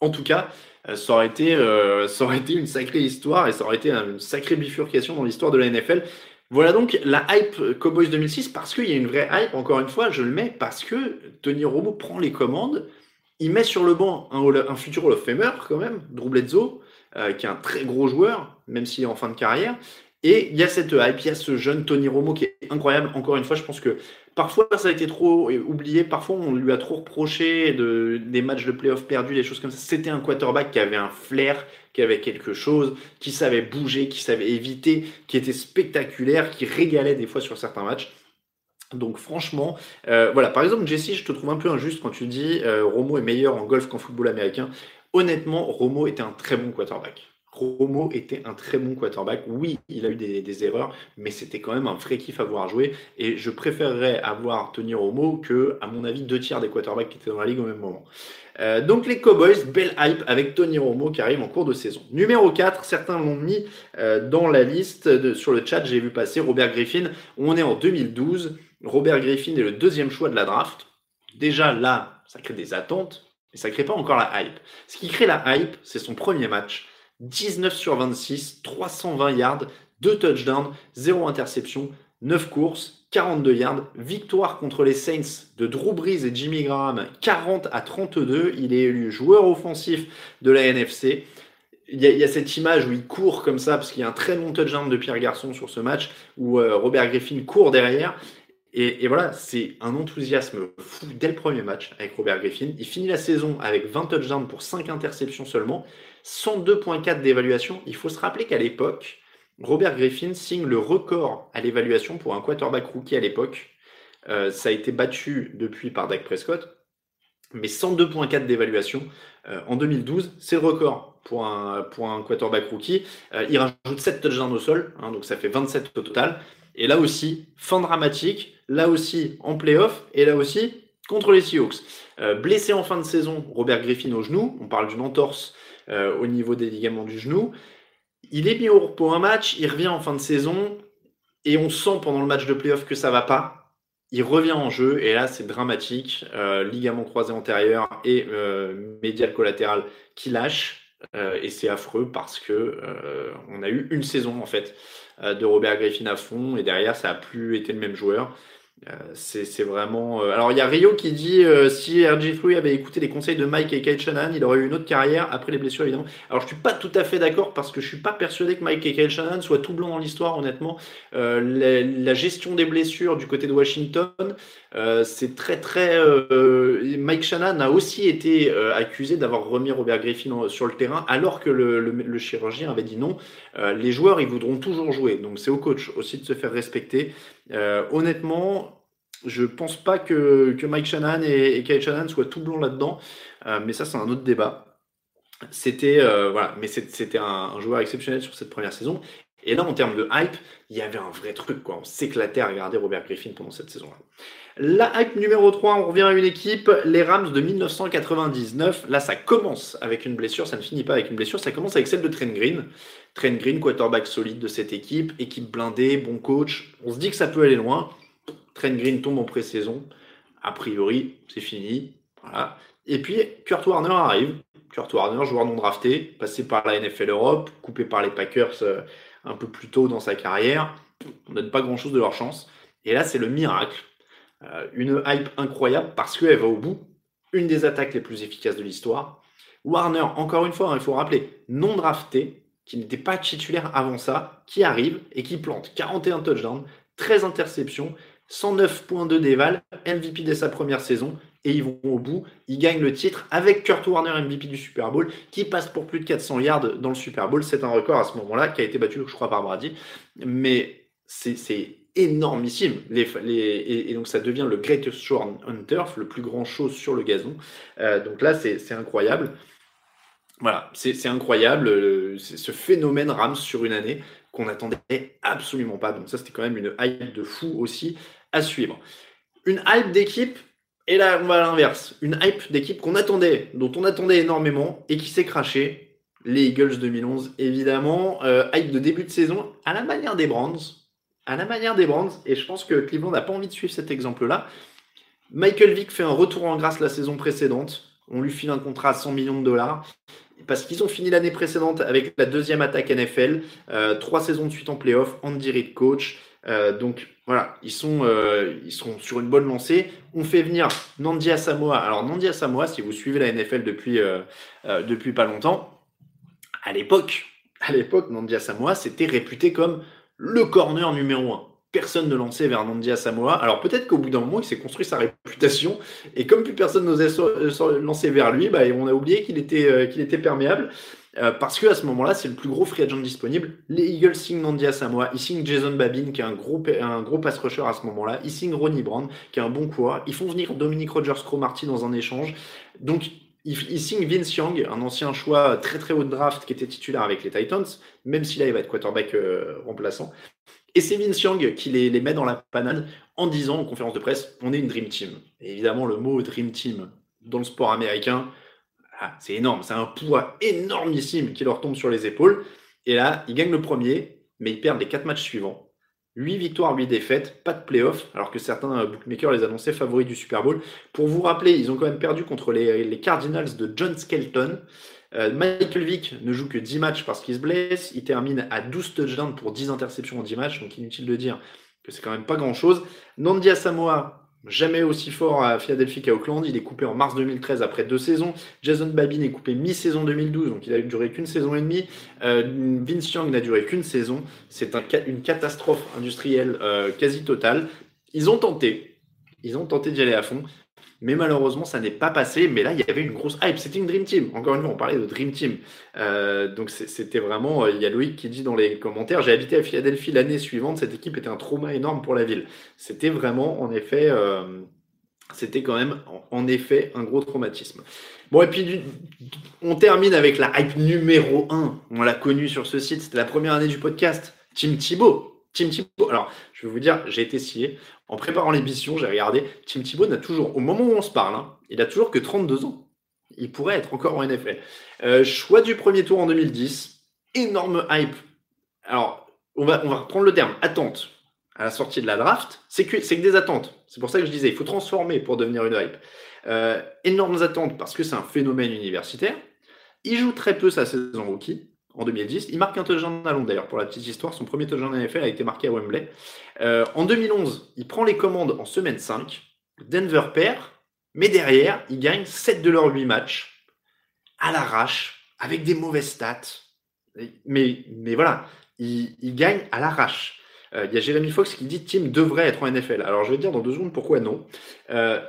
En tout cas, euh, ça aurait été, euh, ça aurait été une sacrée histoire et ça aurait été une sacrée bifurcation dans l'histoire de la NFL. Voilà donc la hype Cowboys 2006 parce qu'il y a une vraie hype, encore une fois, je le mets parce que Tony Romo prend les commandes, il met sur le banc un, futur Hall of Famer quand même, Drew Bledsoe, qui est un très gros joueur, même s'il est en fin de carrière, et il y a cette hype, il y a ce jeune Tony Romo qui est incroyable. Encore une fois, je pense que parfois ça a été trop oublié, parfois on lui a trop reproché de, des matchs de playoff perdus, des choses comme ça. C'était un quarterback qui avait un flair, qui avait quelque chose, qui savait bouger, qui savait éviter, qui était spectaculaire, qui régalait des fois sur certains matchs. Donc franchement, euh, voilà, par exemple Jesse, je te trouve un peu injuste quand tu dis euh, Romo est meilleur en golf qu'en football américain. Honnêtement, Romo était un très bon quarterback. Romo était un très bon quarterback. Oui, il a eu des, erreurs, mais c'était quand même un vrai kiff à voir jouer. Et je préférerais avoir Tony Romo que, à mon avis, deux tiers des quarterbacks qui étaient dans la ligue au même moment. Euh, donc les Cowboys, belle hype avec Tony Romo qui arrive en cours de saison. Numéro 4, certains l'ont mis euh, dans la liste sur le chat, j'ai vu passer Robert Griffin. On est en 2012. Robert Griffin est le deuxième choix de la draft. Déjà là, ça crée des attentes, mais ça crée pas encore la hype. Ce qui crée la hype, c'est son premier match 19 sur 26, 320 yards, 2 touchdowns, 0 interception, 9 courses, 42 yards, victoire contre les Saints de Drew Brees et Jimmy Graham, 40 à 32. Il est élu joueur offensif de la NFC. Il y, a, cette image où il court comme ça, parce qu'il y a un très long touchdown de Pierre Garçon sur ce match, où euh, Robert Griffin court derrière. Et, voilà, c'est un enthousiasme fou dès le premier match avec Robert Griffin. Il finit la saison avec 20 touchdowns pour 5 interceptions seulement, 102.4 d'évaluation. Il faut se rappeler qu'à l'époque, Robert Griffin signe le record à l'évaluation pour un quarterback rookie à l'époque. Euh, ça a été battu depuis par Dak Prescott, mais 102.4 d'évaluation euh, en 2012, c'est le record pour un, pour un quarterback rookie. Euh, il rajoute 7 touchdowns au sol, hein, donc ça fait 27 au total. Et là aussi, fin dramatique, là aussi en playoff, et là aussi contre les Seahawks. Blessé en fin de saison, Robert Griffin au genou, on parle d'une entorse euh, au niveau des ligaments du genou. Il est mis au repos un match, il revient en fin de saison, et on sent pendant le match de playoff que ça va pas. Il revient en jeu, et là c'est dramatique. Euh, ligament croisé antérieur et médial collatéral qui lâche. et c'est affreux parce que on a eu une saison en fait de Robert Griffin à fond et derrière ça a plus été le même joueur. Euh, c'est vraiment. Euh, alors, il y a Rio qui dit euh, si RG3 avait écouté les conseils de Mike et Kyle Shannon, il aurait eu une autre carrière après les blessures, évidemment. Alors, je suis pas tout à fait d'accord parce que je suis pas persuadé que Mike et Kyle Shannon soient tout blanc dans l'histoire, honnêtement. La, gestion des blessures du côté de Washington, c'est très, très. Mike Shannon a aussi été accusé d'avoir remis Robert Griffin sur le terrain alors que le, le chirurgien avait dit non. les joueurs, ils voudront toujours jouer. Donc, c'est au coach aussi de se faire respecter. Euh, honnêtement, je pense pas que, que Mike Shannon et, et Kyle Shannon soient tout blancs là-dedans, euh, mais ça c'est un autre débat. C'était euh, voilà, mais c'était un, joueur exceptionnel sur cette première saison. Et là, en termes de hype, il y avait un vrai truc. On s'éclatait à regarder Robert Griffin pendant cette saison-là. La hype numéro 3, on revient à une équipe, les Rams de 1999. Là, ça commence avec une blessure, ça ne finit pas avec une blessure, ça commence avec celle de Trent Green. Trent Green, quarterback solide de cette équipe, équipe blindée, bon coach. On se dit que ça peut aller loin. Trent Green tombe en pré-saison. A priori, c'est fini. Voilà. Et puis, Kurt Warner arrive. Kurt Warner, joueur non drafté, passé par la NFL Europe, coupé par les Packers euh, un peu plus tôt dans sa carrière. On donne pas grand-chose de leur chance. Et là, c'est le miracle. Euh, une hype incroyable parce qu'elle va au bout. Une des attaques les plus efficaces de l'histoire. Warner, encore une fois, hein, il faut rappeler, non drafté, qui n'était pas titulaire avant ça, qui arrive et qui plante 41 touchdowns, 13 interceptions, 109.2 d'éval, MVP dès sa première saison, et ils vont au bout. Ils gagnent le titre avec Kurt Warner MVP du Super Bowl, qui passe pour plus de 400 yards dans le Super Bowl. C'est un record à ce moment-là, qui a été battu, je crois, par Brady. Mais c'est énormissime. et, donc ça devient le greatest show on turf, le plus grand show sur le gazon. Euh, donc là, c'est incroyable. Voilà, c'est incroyable, ce phénomène Rams sur une année qu'on n'attendait absolument pas. Donc ça, c'était quand même une hype de fou aussi à suivre. Une hype d'équipe, et là, on va à l'inverse. Une hype d'équipe qu'on attendait, dont on attendait énormément et qui s'est crashée. Les Eagles 2011, évidemment. Euh, hype de début de saison, à la manière des Brands. À la manière des Brands, et je pense que Cleveland n'a pas envie de suivre cet exemple-là. Michael Vick fait un retour en grâce la saison précédente. On lui file un contrat à 100 millions de dollars parce qu'ils ont fini l'année précédente avec la deuxième attaque NFL, euh, trois saisons de suite en playoff, Andy Reid coach. Euh, donc voilà, ils sont, euh, ils sont sur une bonne lancée. On fait venir Nandi Asamoah. Alors Nandi Asamoah, si vous suivez la NFL depuis, depuis pas longtemps, à l'époque, à l'époque, Nandi Asamoah, c'était réputé comme le corner numéro un personne ne lançait vers Nandia Samoa. Alors peut-être qu'au bout d'un moment, il s'est construit sa réputation, et comme plus personne n'osait lancer vers lui, bah, on a oublié qu'il était, euh, qu'il était perméable. Euh, parce que à ce moment-là, c'est le plus gros free agent disponible. Les Eagles signent Nandia Samoa, ils signent Jason Babin, qui est un gros, un gros pass rusher à ce moment-là, ils signent Ronnie Brand, qui est un bon coureur, ils font venir Dominic Rogers Cromarty dans un échange. Donc, ils, signent Vince Young, un ancien choix très très haut de draft qui était titulaire avec les Titans, même s'il là il va être quarterback euh, remplaçant. Et c'est Vince Young qui les, met dans la panade en disant en conférence de presse on est une Dream Team. Évidemment, le mot Dream Team dans le sport américain, ah, c'est énorme. C'est un poids énormissime qui leur tombe sur les épaules. Et là, ils gagnent le premier, mais ils perdent les quatre matchs suivants. 8 victoires, 8 défaites, pas de playoff, alors que certains bookmakers les annonçaient favoris du Super Bowl. Pour vous rappeler, ils ont quand même perdu contre les, Cardinals de John Skelton. Euh, Michael Vick ne joue que 10 matchs parce qu'il se blesse. Il termine à 12 touchdowns pour 10 interceptions en 10 matchs. Donc inutile de dire que c'est quand même pas grand-chose. Nandi Samoa, jamais aussi fort à Philadelphie qu'à Auckland. Il est coupé en mars 2013 après deux saisons. Jason Babin est coupé mi-saison 2012, donc il a duré qu'une saison et demie. Euh, Vince Young n'a duré qu'une saison. C'est un, une catastrophe industrielle euh, quasi totale. Ils ont tenté. Ils ont tenté d'y aller à fond. Mais malheureusement, ça n'est pas passé. Mais là, il y avait une grosse hype. C'était une Dream Team. Encore une fois, on parlait de Dream Team. Euh, donc c'était vraiment. Euh, il y a Loïc qui dit dans les commentaires J'ai habité à Philadelphie l'année suivante. Cette équipe était un trauma énorme pour la ville. C'était vraiment, en effet. Euh, c'était quand même, en effet, un gros traumatisme. Bon, et puis, on termine avec la hype numéro 1. On l'a connu sur ce site. C'était la première année du podcast. Tim Thibault. Tim Thibault. Alors, je vais vous dire, j'ai été scié. En préparant l'émission, j'ai regardé. Tim Thibault n'a toujours, au moment où on se parle, hein, il a toujours que 32 ans. Il pourrait être encore en NFL. Euh, choix du premier tour en 2010. Énorme hype. Alors, on va, on reprendre le terme. Attente à la sortie de la draft. C'est que, que des attentes. C'est pour ça que je disais, il faut transformer pour devenir une hype. Euh, énormes attentes parce que c'est un phénomène universitaire. Il joue très peu sa saison rookie en 2010. Il marque un touchdown à Londres d'ailleurs pour la petite histoire. Son premier touchdown NFL a été marqué à Wembley. Euh, en 2011, il prend les commandes en semaine 5. Denver perd, mais derrière, il gagne 7 de leurs 8 matchs à l'arrache, avec des mauvaises stats. Mais, mais voilà, il, gagne à l'arrache. Euh, il y a Jérémy Fox qui dit Tim devrait être en NFL. Alors je vais dire dans deux secondes pourquoi non. Euh,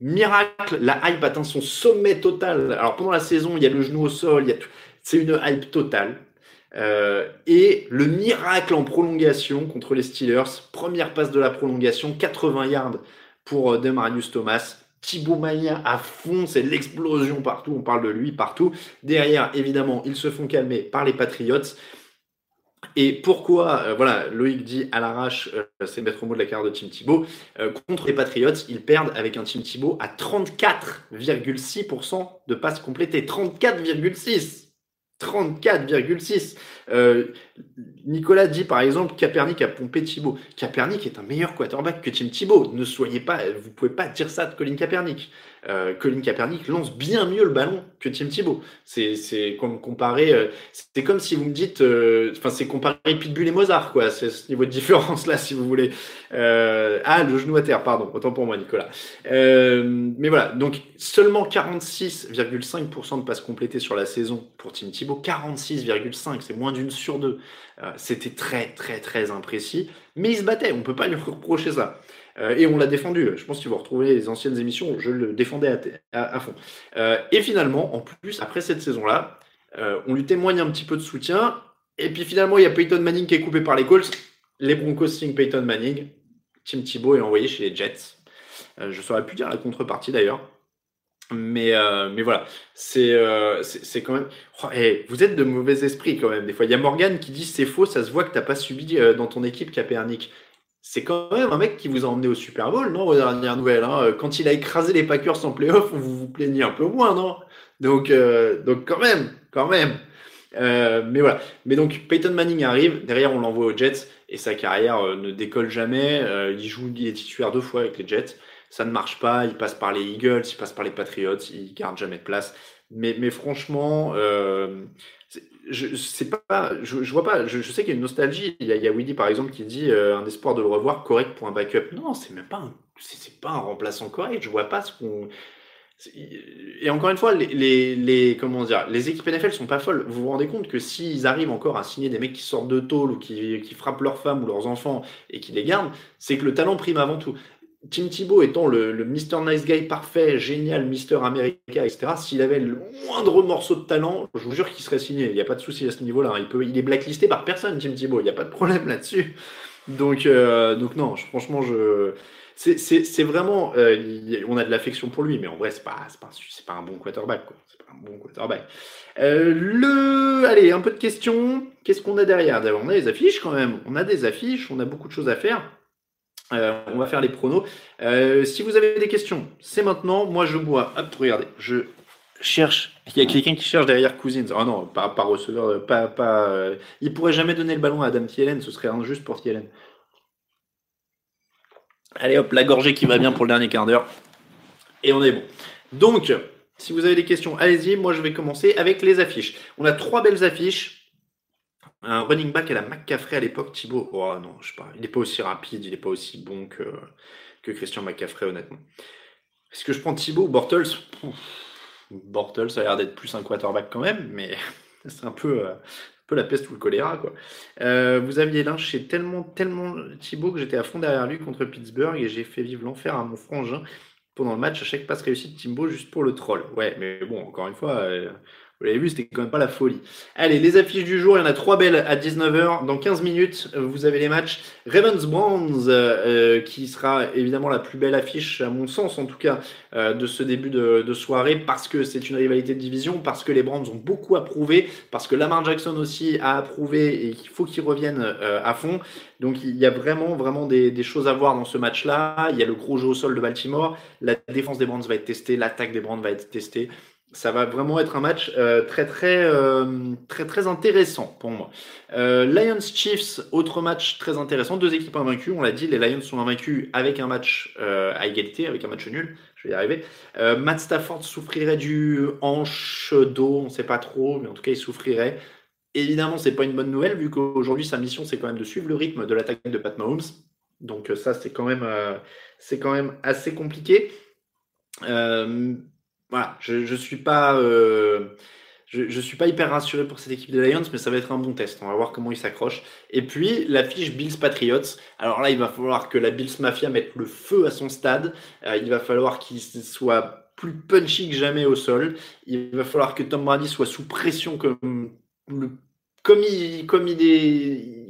miracle, la hype atteint son sommet total. Alors pendant la saison, il y a le genou au sol, il y a c'est une hype totale. Euh, et le miracle en prolongation contre les Steelers, première passe de la prolongation, 80 yards pour Demarius Thomas. Thibaut Maya à fond, c'est l'explosion partout, on parle de lui partout. Derrière, évidemment, ils se font calmer par les Patriots. Et pourquoi, euh, voilà, Loïc dit à l'arrache, euh, c'est le maître mot de la carte de Tim Thibault, euh, contre les Patriots, ils perdent avec un Tim Thibault à 34,6% de passes complétées. 34,6 34,6. Euh, Nicolas dit par exemple Kaepernick a pompé Thibault. Kaepernick est un meilleur quarterback que Tim Thibault. Ne soyez pas, vous pouvez pas dire ça de Colin Kaepernick. Euh, Colin Kaepernick lance bien mieux le ballon que Tim Thibault. C'est comme comparer, euh, c'est comme si vous me dites, euh, enfin c'est comparer Pitbull et Mozart quoi. C'est ce niveau de différence là si vous voulez. ah le genou à terre, pardon. Autant pour moi Nicolas. mais voilà, donc seulement 46,5% de passes complétées sur la saison pour Tim Thibault. 46,5%, c'est moins d'une sur deux. C'était très très très imprécis, mais il se battait. On peut pas lui reprocher ça. Euh, et on l'a défendu. Je pense que si vous retrouvez les anciennes émissions, je le défendais à, fond. Euh, et finalement, en plus, après cette saison-là, euh, on lui témoigne un petit peu de soutien. Et puis finalement, il y a Peyton Manning qui est coupé par les Colts. Les Broncos signent Peyton Manning. Tim Thibault est envoyé chez les Jets. je ne saurais plus dire la contrepartie d'ailleurs. Mais, mais voilà, c'est c'est quand même. Oh, eh, vous êtes de mauvais esprit quand même. Des fois, il y a Morgan qui dit c'est faux, ça se voit que tu n'as pas subi dans ton équipe Kaepernick c'est quand même un mec qui vous a emmené au Super Bowl, non, aux dernières nouvelles. Hein. Quand il a écrasé les Packers en playoff, vous vous plaignez un peu moins, non? Donc, euh, donc quand même, quand même. Euh, mais voilà. Mais donc Peyton Manning arrive, derrière on l'envoie aux Jets et sa carrière euh, ne décolle jamais. il joue, il est titulaire deux fois avec les Jets. Ça ne marche pas. Il passe par les Eagles, il passe par les Patriots, il garde jamais de place. Mais, mais franchement, je sais pas, je, je, vois pas, je, sais qu'il y a une nostalgie. Il y a, il par exemple qui dit euh, un espoir de le revoir correct pour un backup. Non, c'est même pas un, c'est, pas un remplaçant correct. Je vois pas ce qu'on. Et encore une fois, les, les, les, comment dire, les équipes NFL sont pas folles. Vous vous rendez compte que s'ils arrivent encore à signer des mecs qui sortent de tôle ou qui, qui frappent leurs femmes ou leurs enfants et qui les gardent, c'est que le talent prime avant tout. Tim Thibault étant le, le Mr. Nice Guy parfait, génial, Mr. America, etc., s'il avait le moindre morceau de talent, je vous jure qu'il serait signé. Il n'y a pas de souci à ce niveau-là. Il, il est blacklisté par personne, Tim Thibault. Il n'y a pas de problème là-dessus. Donc, euh, donc non, franchement, je. C'est vraiment. Euh, on a de l'affection pour lui, mais en vrai, c'est pas, pas, pas un bon quarterback. C'est pas un bon quarterback. Euh, le. Allez, un peu de questions. Qu'est-ce qu'on a derrière? On a des affiches quand même. On a des affiches, on a beaucoup de choses à faire. Euh, on va faire les pronos. Euh, si vous avez des questions, c'est maintenant. Moi, je bois. Hop, regardez, je cherche. Il y a quelqu'un qui cherche derrière Cousins. Oh non, pas, receveur, euh, pas. pas Il pourrait jamais donner le ballon à Adam Thielen, ce serait injuste pour Thielen. Allez hop, la gorgée qui va bien pour le dernier quart d'heure. Et on est bon. Donc, si vous avez des questions, allez-y. Moi, je vais commencer avec les affiches. On a trois belles affiches. Un running back à la McCaffrey à l'époque, Thibaut. Oh non, je sais pas. Il n'est pas aussi rapide, il n'est pas aussi bon que, que Christian McCaffrey, honnêtement. Est-ce que je prends Thibaut? Ou Bortles Bortles, a l'air d'être plus un quarterback quand même, mais [LAUGHS] c'est un peu, euh, peu la peste ou le choléra. Quoi. Euh, vous aviez lynché tellement, tellement Thibaut que j'étais à fond derrière lui contre Pittsburgh et j'ai fait vivre l'enfer à mon frangin pendant le match à chaque passe réussie de Timbo juste pour le troll. Ouais, mais bon, encore une fois, euh, vous l'avez vu, c'était quand même pas la folie. Allez, les affiches du jour, il y en a trois belles à 19h. Dans 15 minutes, vous avez les matchs Ravens Browns, euh, qui sera évidemment la plus belle affiche, à mon sens en tout cas, euh, de ce début de, soirée, parce que c'est une rivalité de division, parce que les Browns ont beaucoup approuvé, parce que Lamar Jackson aussi a approuvé et qu'il faut qu'il revienne euh, à fond. Donc il y a vraiment, vraiment des, des choses à voir dans ce match-là. Il y a le gros jeu au sol de Baltimore. La défense des Browns va être testée, l'attaque des Browns va être testée ça va vraiment être un match euh, très très euh, très très intéressant pour moi. Euh, Lions Chiefs, autre match très intéressant, deux équipes invaincues, on l'a dit, les Lions sont invaincus avec un match à égalité, avec un match nul, je vais y arriver. Matt Stafford souffrirait du hanche, dos, on ne sait pas trop, mais en tout cas il souffrirait. Évidemment, c'est pas une bonne nouvelle vu qu'aujourd'hui sa mission c'est quand même de suivre le rythme de l'attaque de Pat Mahomes. Donc ça c'est quand même quand même assez compliqué. Voilà, je ne suis pas. Euh, je, suis pas hyper rassuré pour cette équipe des Lions, mais ça va être un bon test. On va voir comment ils s'accrochent. Et puis, la fiche Bills Patriots. Alors là, il va falloir que la Bills Mafia mette le feu à son stade. Euh, il va falloir qu'il soit plus punchy que jamais au sol. Il va falloir que Tom Brady soit sous pression comme, comme, il, comme il est.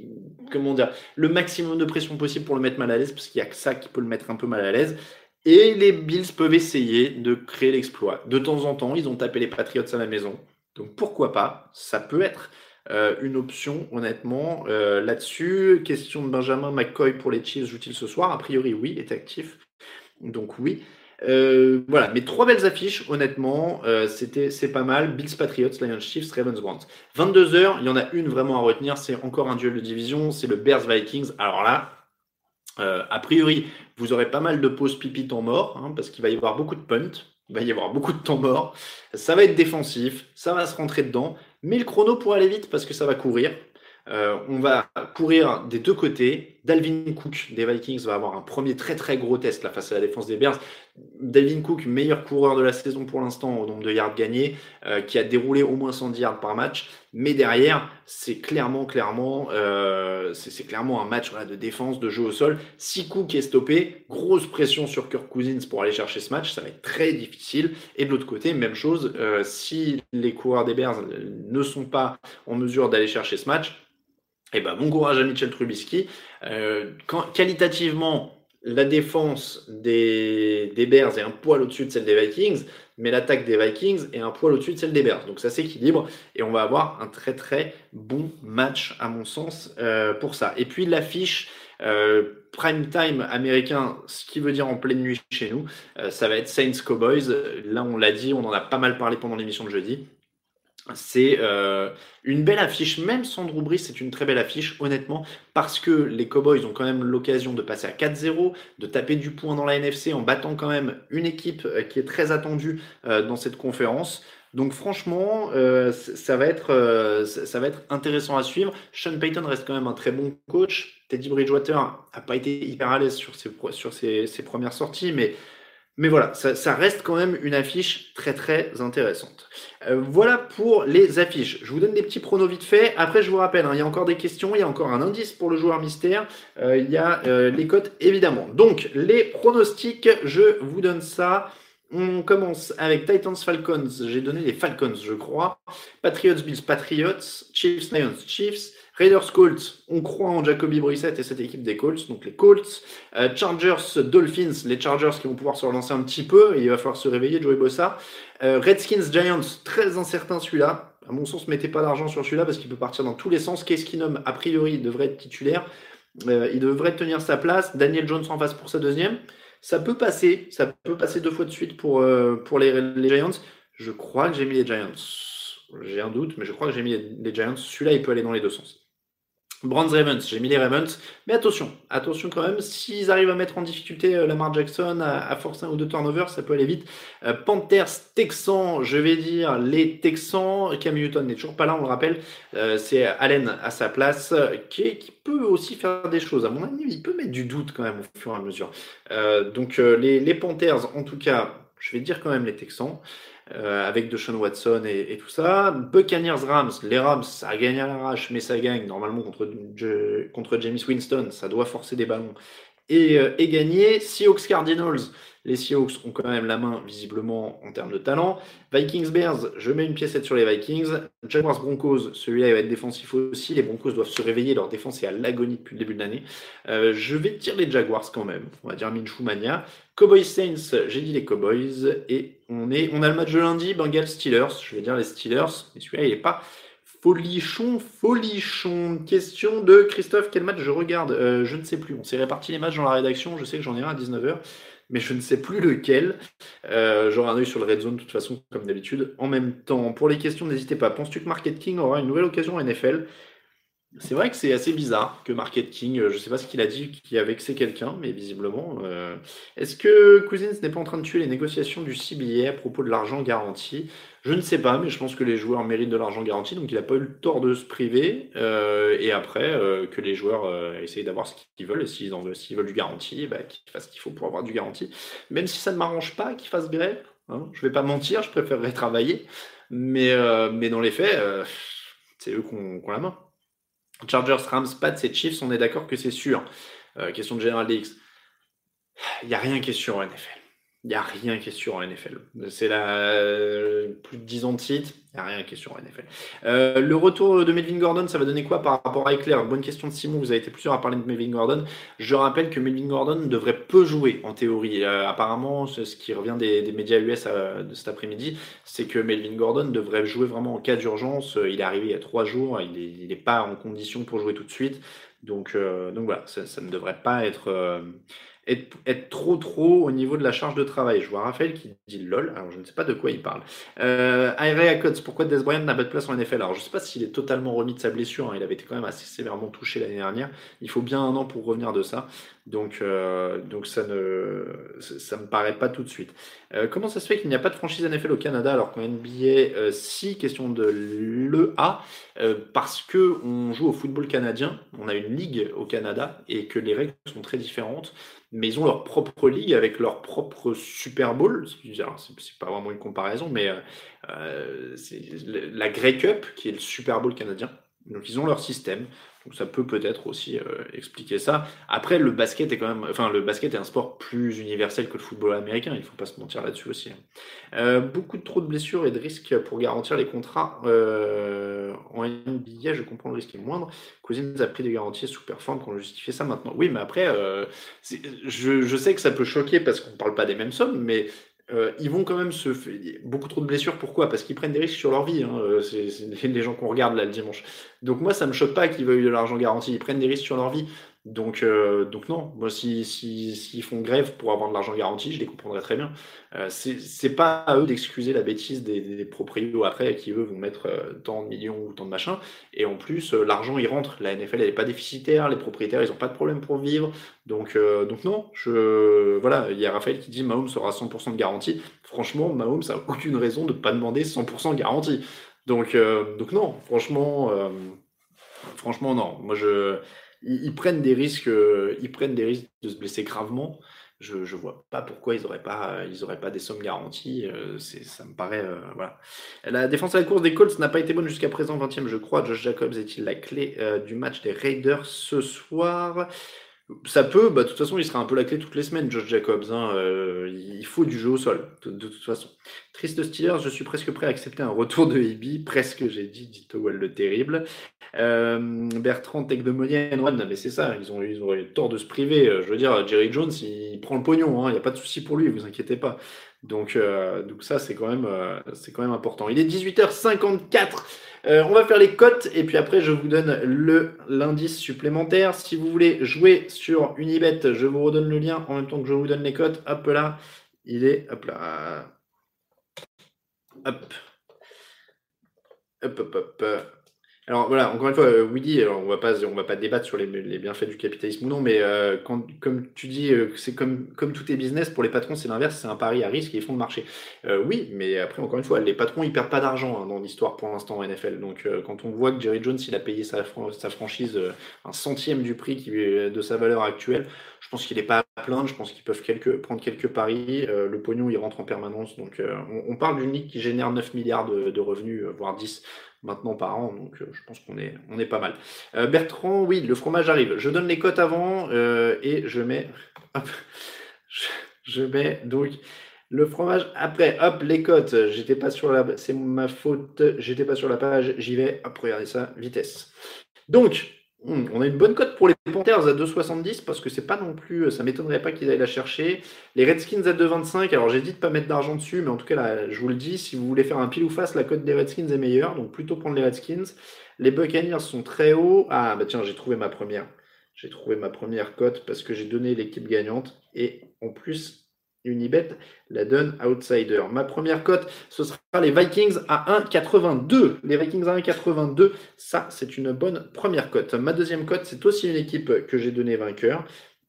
Comment dire Le maximum de pression possible pour le mettre mal à l'aise, parce qu'il n'y a que ça qui peut le mettre un peu mal à l'aise. Et les Bills peuvent essayer de créer l'exploit. De temps en temps, ils ont tapé les Patriots à la maison. Donc pourquoi pas? Ça peut être euh, une option, honnêtement. Euh, là-dessus, question de Benjamin McCoy pour les Chiefs, joue-t-il ce soir? A priori, oui, est actif. Donc oui. Euh, voilà, mais trois belles affiches, honnêtement, c'était c'est pas mal. Bills Patriots, Lions Chiefs, Ravens Browns. 22h, il y en a une vraiment à retenir, c'est encore un duel de division, c'est le Bears Vikings. Alors là, a priori, vous aurez pas mal de pauses pipi temps mort, hein, parce qu'il va y avoir beaucoup de punt, il va y avoir beaucoup de temps mort. Ça va être défensif, ça va se rentrer dedans, mais le chrono pourra aller vite parce que ça va courir. Euh, on va courir des deux côtés. Dalvin Cook des Vikings va avoir un premier très très gros test là, face à la défense des Bears. Dalvin Cook, meilleur coureur de la saison pour l'instant au nombre de yards gagnés, euh, qui a déroulé au moins 110 yards par match. Mais derrière, c'est clairement, clairement, euh, c'est clairement un match de défense, de jeu au sol. Si Cook est stoppé, grosse pression sur Kirk Cousins pour aller chercher ce match, ça va être très difficile. Et de l'autre côté, même chose, si les coureurs des Bears ne sont pas en mesure d'aller chercher ce match, eh ben, bon courage à Mitchell Trubisky. Euh, qualitativement, la défense des, des, Bears est un poil au-dessus de celle des Vikings, mais l'attaque des Vikings est un poil au-dessus de celle des Bears. Donc ça s'équilibre et on va avoir un très très bon match à mon sens euh, pour ça. Et puis l'affiche euh, prime time américain, ce qui veut dire en pleine nuit chez nous, ça va être Saints Cowboys. Là on l'a dit, on en a pas mal parlé pendant l'émission de jeudi. C'est euh, une belle affiche, même sans Drew c'est une très belle affiche, honnêtement, parce que les Cowboys ont quand même l'occasion de passer à 4-0, de taper du point dans la NFC en battant quand même une équipe euh, qui est très attendue euh, dans cette conférence. Donc franchement, ça, va être, ça va être intéressant à suivre. Sean Payton reste quand même un très bon coach. Teddy Bridgewater n'a pas été hyper à l'aise sur, ses, sur ses premières sorties, mais mais voilà, ça, reste quand même une affiche très très intéressante. Euh, voilà pour les affiches. Je vous donne des petits pronos vite fait. Après, je vous rappelle, hein, il y a encore des questions, il y a encore un indice pour le joueur mystère. Euh, il y a euh, les cotes évidemment. Donc, les pronostics, je vous donne ça. On commence avec Titans Falcons. J'ai donné les Falcons, je crois. Patriots Bills Patriots. Chiefs Lions Chiefs. Raiders Colts, on croit en Jacoby Brissett et cette équipe des Colts, donc les Colts. Euh, Chargers Dolphins, les Chargers qui vont pouvoir se relancer un petit peu, il va falloir se réveiller, Joey Bossa. Euh, Redskins Giants, très incertain celui-là. À mon sens, mettez pas d'argent sur celui-là parce qu'il peut partir dans tous les sens. Case Keenum, a priori, devrait être titulaire. Euh, il devrait tenir sa place. Daniel Jones en face pour sa deuxième. Ça peut passer, ça peut passer deux fois de suite pour, pour les, les Giants. Je crois que j'ai mis les Giants. J'ai un doute, mais je crois que j'ai mis les Giants. Celui-là, il peut aller dans les deux sens. Brands Ravens, j'ai mis les Ravens, mais attention, attention quand même, s'ils arrivent à mettre en difficulté euh, Lamar Jackson, à, forcer un ou deux turnovers, ça peut aller vite. Euh, Panthers, Texans, je vais dire les Texans, Cam Newton n'est toujours pas là, on le rappelle, euh, c'est Allen à sa place, qui, peut aussi faire des choses, à mon avis, il peut mettre du doute quand même au fur et à mesure. donc les Panthers, en tout cas, je vais dire quand même les Texans. Euh, avec Deshaun Watson et, tout ça. Buccaneers Rams, les Rams, ça a gagné à l'arrache, mais ça gagne normalement contre, contre James Winston, ça doit forcer des ballons et, euh, et gagner. Seahawks Cardinals, les Seahawks ont quand même la main visiblement en termes de talent. Vikings Bears, je mets une piècette sur les Vikings. Jaguars Broncos, celui-là il va être défensif aussi. Les Broncos doivent se réveiller, leur défense est à l'agonie depuis le début de l'année. Euh, je vais tirer les Jaguars quand même, on va dire Minshew Mania. Cowboys Saints, j'ai dit les Cowboys. Et on, est, on a le match de lundi, Bengals Steelers. Je vais dire les Steelers, mais celui-là il n'est pas folichon, folichon. Question de Christophe, quel match je regarde? Euh, Je ne sais plus. On s'est réparti les matchs dans la rédaction. Je sais que j'en ai un à 19h mais je ne sais plus lequel. Euh, J'aurai un œil sur le Red Zone, de toute façon, comme d'habitude. En même temps, pour les questions, n'hésitez pas. Penses-tu que Market King aura une nouvelle occasion NFL c'est vrai que c'est assez bizarre que Market King, euh, je ne sais pas ce qu'il a dit, qui a vexé quelqu'un, mais visiblement. Euh, est-ce que Cousins n'est pas en train de tuer les négociations du CBA à propos de l'argent garanti? Je ne sais pas, mais je pense que les joueurs méritent de l'argent garanti, donc il n'a pas eu le tort de se priver. Euh, et après, que les joueurs essayent d'avoir ce qu'ils veulent, et s'ils veulent du garanti, bah, qu'ils fassent ce qu'il faut pour avoir du garanti. Même si ça ne m'arrange pas qu'ils fassent grève, hein, je ne vais pas mentir, je préférerais travailler, mais, mais dans les faits, c'est eux qui ont la main. Chargers, Rams, Pats et Chiefs, on est d'accord que c'est sûr. Euh, question de General DX. Il n'y a rien qui est sûr en NFL. Il n'y a rien qui est sûr en NFL. C'est la euh, plus de 10 ans de titre, il n'y a rien qui est sûr en NFL. Euh, le retour de Melvin Gordon, ça va donner quoi par rapport à Eclair? Bonne question de Simon, vous avez été plusieurs à parler de Melvin Gordon. Je rappelle que Melvin Gordon devrait peu jouer en théorie. Euh, apparemment, ce qui revient des, médias US de cet après-midi, c'est que Melvin Gordon devrait jouer vraiment en cas d'urgence. Il est arrivé il y a trois jours, il n'est pas en condition pour jouer tout de suite. Donc, donc voilà, ça, ça, ne devrait pas être être, trop trop au niveau de la charge de travail. Je vois Raphaël qui dit lol, alors je ne sais pas de quoi il parle. Euh, Coates, pourquoi Des Bryant n'a pas de place en NFL Alors je ne sais pas s'il est totalement remis de sa blessure, hein. il avait été quand même assez sévèrement touché l'année dernière. Il faut bien un an pour revenir de ça. Donc, euh, donc ça ne ça me paraît pas tout de suite. Euh, comment ça se fait qu'il n'y a pas de franchise NFL au Canada alors qu'en NBA, euh, si, question de l'EA, euh, parce que on joue au football canadien, on a une ligue au Canada et que les règles sont très différentes mais ils ont leur propre ligue avec leur propre Super Bowl. C'est pas vraiment une comparaison, mais c'est la Grey Cup qui est le Super Bowl canadien. Donc ils ont leur système. Ça peut peut-être aussi euh, expliquer ça. Après, le basket est quand même, enfin le basket est un sport plus universel que le football américain. Il faut pas se mentir là-dessus aussi. Hein. Euh, beaucoup trop de blessures et de risques pour garantir les contrats euh, en NBA. Je comprends le risque est moindre. Cousins a pris des garanties sous performe quand on justifiait ça maintenant. Oui, mais après, je, je, sais que ça peut choquer parce qu'on parle pas des mêmes sommes, mais euh, ils vont quand même se faire beaucoup trop de blessures. Pourquoi? Parce qu'ils prennent des risques sur leur vie. Hein. Euh, c'est les gens qu'on regarde là le dimanche. Donc moi, ça me choque pas qu'ils veuillent de l'argent garanti. Ils prennent des risques sur leur vie. Donc, euh, donc non, moi, s'ils si, si, font grève pour avoir de l'argent garanti, je les comprendrais très bien. Euh, c'est pas à eux d'excuser la bêtise des, des, proprios après qui, eux, vont mettre euh, tant de millions ou tant de machins. Et en plus, euh, l'argent, il rentre. La NFL, elle n'est pas déficitaire. Les propriétaires, ils n'ont pas de problème pour vivre. Donc, donc non, je, voilà, il y a Raphaël qui dit Mahomes aura 100% de garantie. Franchement, Mahomes n'a aucune raison de ne pas demander 100% de garantie. Donc, donc non, franchement, franchement, non. Moi, je ils, prennent des risques, euh, ils prennent des risques de se blesser gravement. Je ne vois pas pourquoi ils n'auraient pas, ils pas des sommes garanties. Euh, ça me paraît. Euh. La défense à la course des Colts n'a pas été bonne jusqu'à présent, 20e, je crois. Josh Jacobs est-il la clé du match des Raiders ce soir? Ça peut, bah, de toute façon, il sera un peu la clé toutes les semaines, Josh Jacobs. Hein, euh, il faut du jeu au sol, de, toute façon. Triste Steelers, je suis presque prêt à accepter un retour de Ibi. [LAUGHS] Presque, j'ai dit, dit Towell le terrible. Euh, Bertrand, Tech de Moyenne, mais c'est ça, ils ont, eu tort de se priver. Je veux dire, Jerry Jones, il prend le pognon, hein, il n'y a pas de souci pour lui, vous inquiétez pas. Donc, euh, donc ça, c'est quand, même, c'est quand même important. Il est 18h54. Euh, on va faire les cotes et puis après je vous donne le l'indice supplémentaire. Si vous voulez jouer sur Unibet, je vous redonne le lien en même temps que je vous donne les cotes. Hop là, il est hop là. Hop. Hop hop hop. Alors voilà, encore une fois, euh, Willy, on va pas, on va pas débattre sur les, les bienfaits du capitalisme ou non, mais euh, quand, comme tu dis, euh, c'est comme, comme tout est business, pour les patrons, c'est l'inverse, c'est un pari à risque et ils font le marché. Euh, oui, mais après, encore une fois, les patrons, ils perdent pas d'argent hein, dans l'histoire pour l'instant en NFL. Donc euh, quand on voit que Jerry Jones, il a payé sa, fran- sa franchise euh, un centième du prix qui, de sa valeur actuelle, je pense qu'il est pas à plaindre, je pense qu'ils peuvent quelques, prendre quelques paris. Le pognon, il rentre en permanence. Donc on, on parle d'une ligue qui génère 9 milliards de, de revenus, voire 10 maintenant par an, donc euh, je pense qu'on est, on est pas mal. Euh, Bertrand, oui, le fromage arrive. Je donne les cotes avant euh, et je mets, [LAUGHS] je, mets donc le fromage après. Hop, les cotes. J'étais pas sur la, c'est ma faute. J'étais pas sur la page. J'y vais. Hop, regardez ça, vitesse. Donc, on a une bonne cote pour les Panthers à 2,70 parce que c'est pas non plus, ça m'étonnerait pas qu'ils aillent la chercher. Les Redskins à 2,25. Alors j'ai dit de pas mettre d'argent dessus, mais en tout cas là, je vous le dis, si vous voulez faire un pile ou face, la cote des Redskins est meilleure, donc plutôt prendre les Redskins. Les Buccaneers sont très hauts. Ah bah tiens, j'ai trouvé ma première. J'ai trouvé ma première cote parce que j'ai donné l'équipe gagnante et en plus Unibet la donne outsider. Ma première cote, ce sera les Vikings à 1,82. Les Vikings à 1,82, ça c'est une bonne première cote. Ma deuxième cote, c'est aussi une équipe que j'ai donnée vainqueur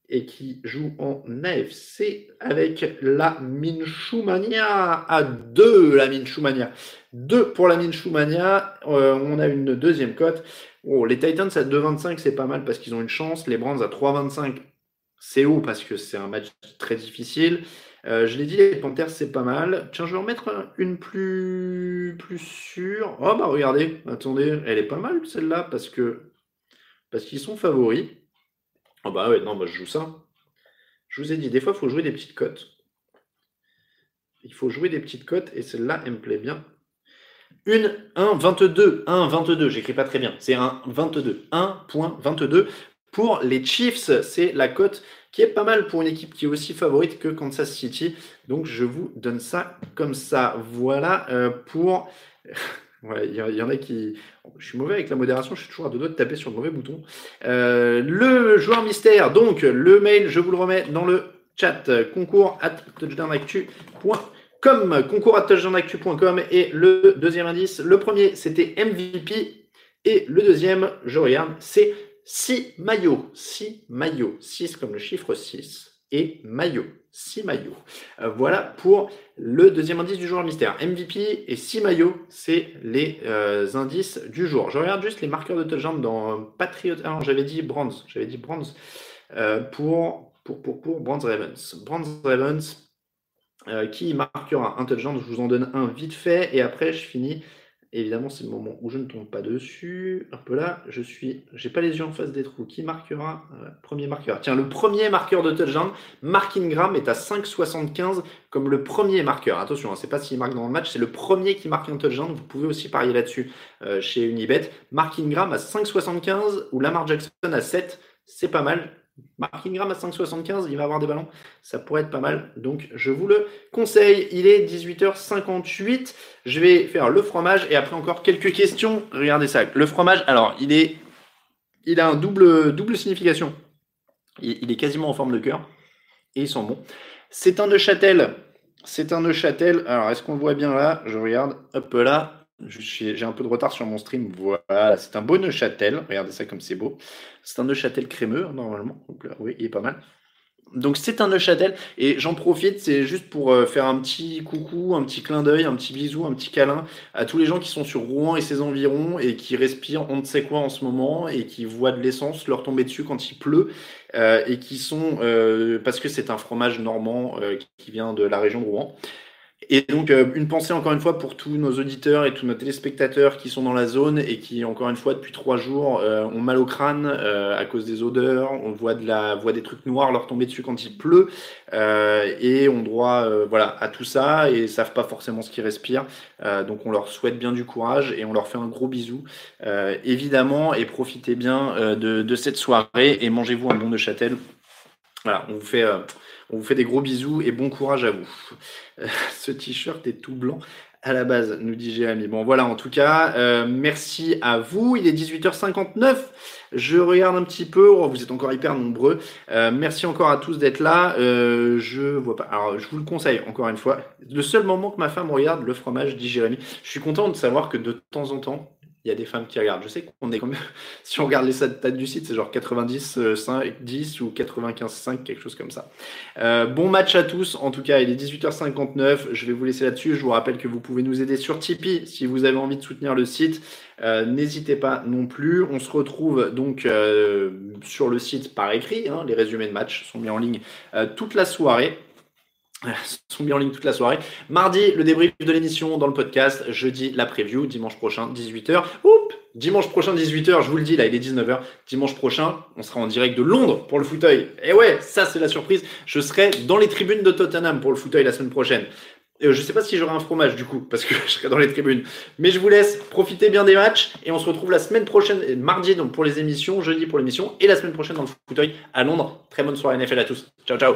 et qui joue en AFC avec la Minchumania à 2, la Minchumania. 2 pour la Minchumania. Euh, on a une deuxième cote. Oh, les Titans à 2,25, c'est pas mal parce qu'ils ont une chance. Les Browns à 3,25, c'est haut parce que c'est un match très difficile. Euh, je l'ai dit, les Panthers, c'est pas mal. Tiens, je vais en mettre une plus, plus sûre. Oh, bah regardez, attendez, elle est pas mal celle-là parce que parce qu'ils sont favoris. Oh, bah ouais, non, bah, je joue ça. Je vous ai dit, des fois, il faut jouer des petites cotes. Il faut jouer des petites cotes et celle-là, elle me plaît bien. Une 1, 22, 1, 22, j'écris pas très bien, c'est un 22, 1.22 pour les Chiefs, c'est la cote qui est pas mal pour une équipe qui est aussi favorite que Kansas City. Donc je vous donne ça comme ça. Voilà euh, pour. [LAUGHS] Il y, y, en a qui. Je suis mauvais avec la modération, je suis toujours à deux doigts de taper sur le mauvais bouton. Euh, le joueur mystère, donc le mail, je vous le remets dans le chat. Concours at touchdownactu.com. Concours at touchdownactu.com. Et le deuxième indice, le premier, c'était MVP. Et le deuxième, je regarde, c'est 6 maillots. 6 maillots. 6 comme le chiffre 6. Et maillots. 6 maillots. Euh, voilà pour le deuxième indice du joueur mystère. MVP et 6 maillots, c'est les euh, indices du jour. Je regarde juste les marqueurs de touchdown dans Patriot. Alors, j'avais dit bronze. J'avais dit bronze euh, pour, pour, pour, pour Bronze Ravens. Bronze Ravens euh, qui marquera un touchdown. Je vous en donne un vite fait. Et après, je finis Évidemment, c'est le moment où je ne tombe pas dessus. Un peu là, je suis, j'ai pas les yeux en face des trous. Qui marquera euh, Premier marqueur? Tiens, le premier marqueur de touchdown, Mark Ingram est à 5,75 comme le premier marqueur. Attention, hein, c'est pas s'il marque dans le match, c'est le premier qui marque un touchdown. Vous pouvez aussi parier là-dessus euh, chez Unibet. Mark Ingram à 5,75 ou Lamar Jackson à 7, c'est pas mal. Mark Ingram à 5,75, il va avoir des ballons, ça pourrait être pas mal. Donc je vous le conseille. Il est 18h58. Je vais faire le fromage et après encore quelques questions. Regardez ça. Le fromage, alors il est, il a un double, double signification. Il, est quasiment en forme de cœur et il sent bon. C'est un Neuchâtel. C'est un Neuchâtel. Alors est-ce qu'on le voit bien là? Je regarde. Hop là. J'ai un peu de retard sur mon stream. Voilà, c'est un beau Neuchâtel. Regardez ça comme c'est beau. C'est un Neuchâtel crémeux, normalement. Donc là, oui, il est pas mal. Donc c'est un Neuchâtel. Et j'en profite, c'est juste pour euh, faire un petit coucou, un petit clin d'œil, un petit bisou, un petit câlin à tous les gens qui sont sur Rouen et ses environs et qui respirent on ne sait quoi en ce moment et qui voient de l'essence leur tomber dessus quand il pleut. Euh, et qui sont, euh, parce que c'est un fromage normand euh, qui vient de la région de Rouen. Et donc, euh, une pensée encore une fois pour tous nos auditeurs et tous nos téléspectateurs qui sont dans la zone et qui, encore une fois, depuis trois jours, euh, ont mal au crâne euh, à cause des odeurs. On voit, des trucs noirs leur tomber dessus quand il pleut. Et on droit voilà, à tout ça et savent pas forcément ce qu'ils respirent. donc, on leur souhaite bien du courage et on leur fait un gros bisou, évidemment. Et profitez bien de, de, cette soirée et mangez-vous un bon de châtel. Voilà, on vous fait. On vous fait des gros bisous et bon courage à vous. [LAUGHS] Ce t-shirt est tout blanc à la base, nous dit Jérémy. Bon, voilà, en tout cas, euh, merci à vous. Il est 18h59. Je regarde un petit peu. Oh, vous êtes encore hyper nombreux. Euh, merci encore à tous d'être là. Euh, je vois pas. Alors, je vous le conseille encore une fois. Le seul moment que ma femme regarde le fromage, dit Jérémy. Je suis content de savoir que de temps en temps, il y a des femmes qui regardent. Je sais qu'on est comme [LAUGHS] si on regarde les stats du site, c'est genre 90 5, 10 ou 95 5, quelque chose comme ça. Euh, bon match à tous. En tout cas, il est 18h59. Je vais vous laisser là-dessus. Je vous rappelle que vous pouvez nous aider sur Tipeee si vous avez envie de soutenir le site. Euh, n'hésitez pas non plus. On se retrouve donc euh, sur le site par écrit. Hein. Les résumés de match sont mis en ligne toute la soirée sont mis en ligne toute la soirée. Mardi, le débrief de l'émission dans le podcast. Jeudi, la preview. Dimanche prochain, 18h. Oups Dimanche prochain, 18h, je vous le dis, là, il est 19h. Dimanche prochain, on sera en direct de Londres pour le fauteuil. Et ouais, ça, c'est la surprise. Je serai dans les tribunes de Tottenham pour le fauteuil la semaine prochaine. Je je sais pas si j'aurai un fromage du coup, parce que [LAUGHS] je serai dans les tribunes. Mais je vous laisse profiter bien des matchs et on se retrouve la semaine prochaine, mardi donc pour les émissions, jeudi pour l'émission et la semaine prochaine dans le fauteuil à Londres. Très bonne soirée NFL à tous. Ciao ciao.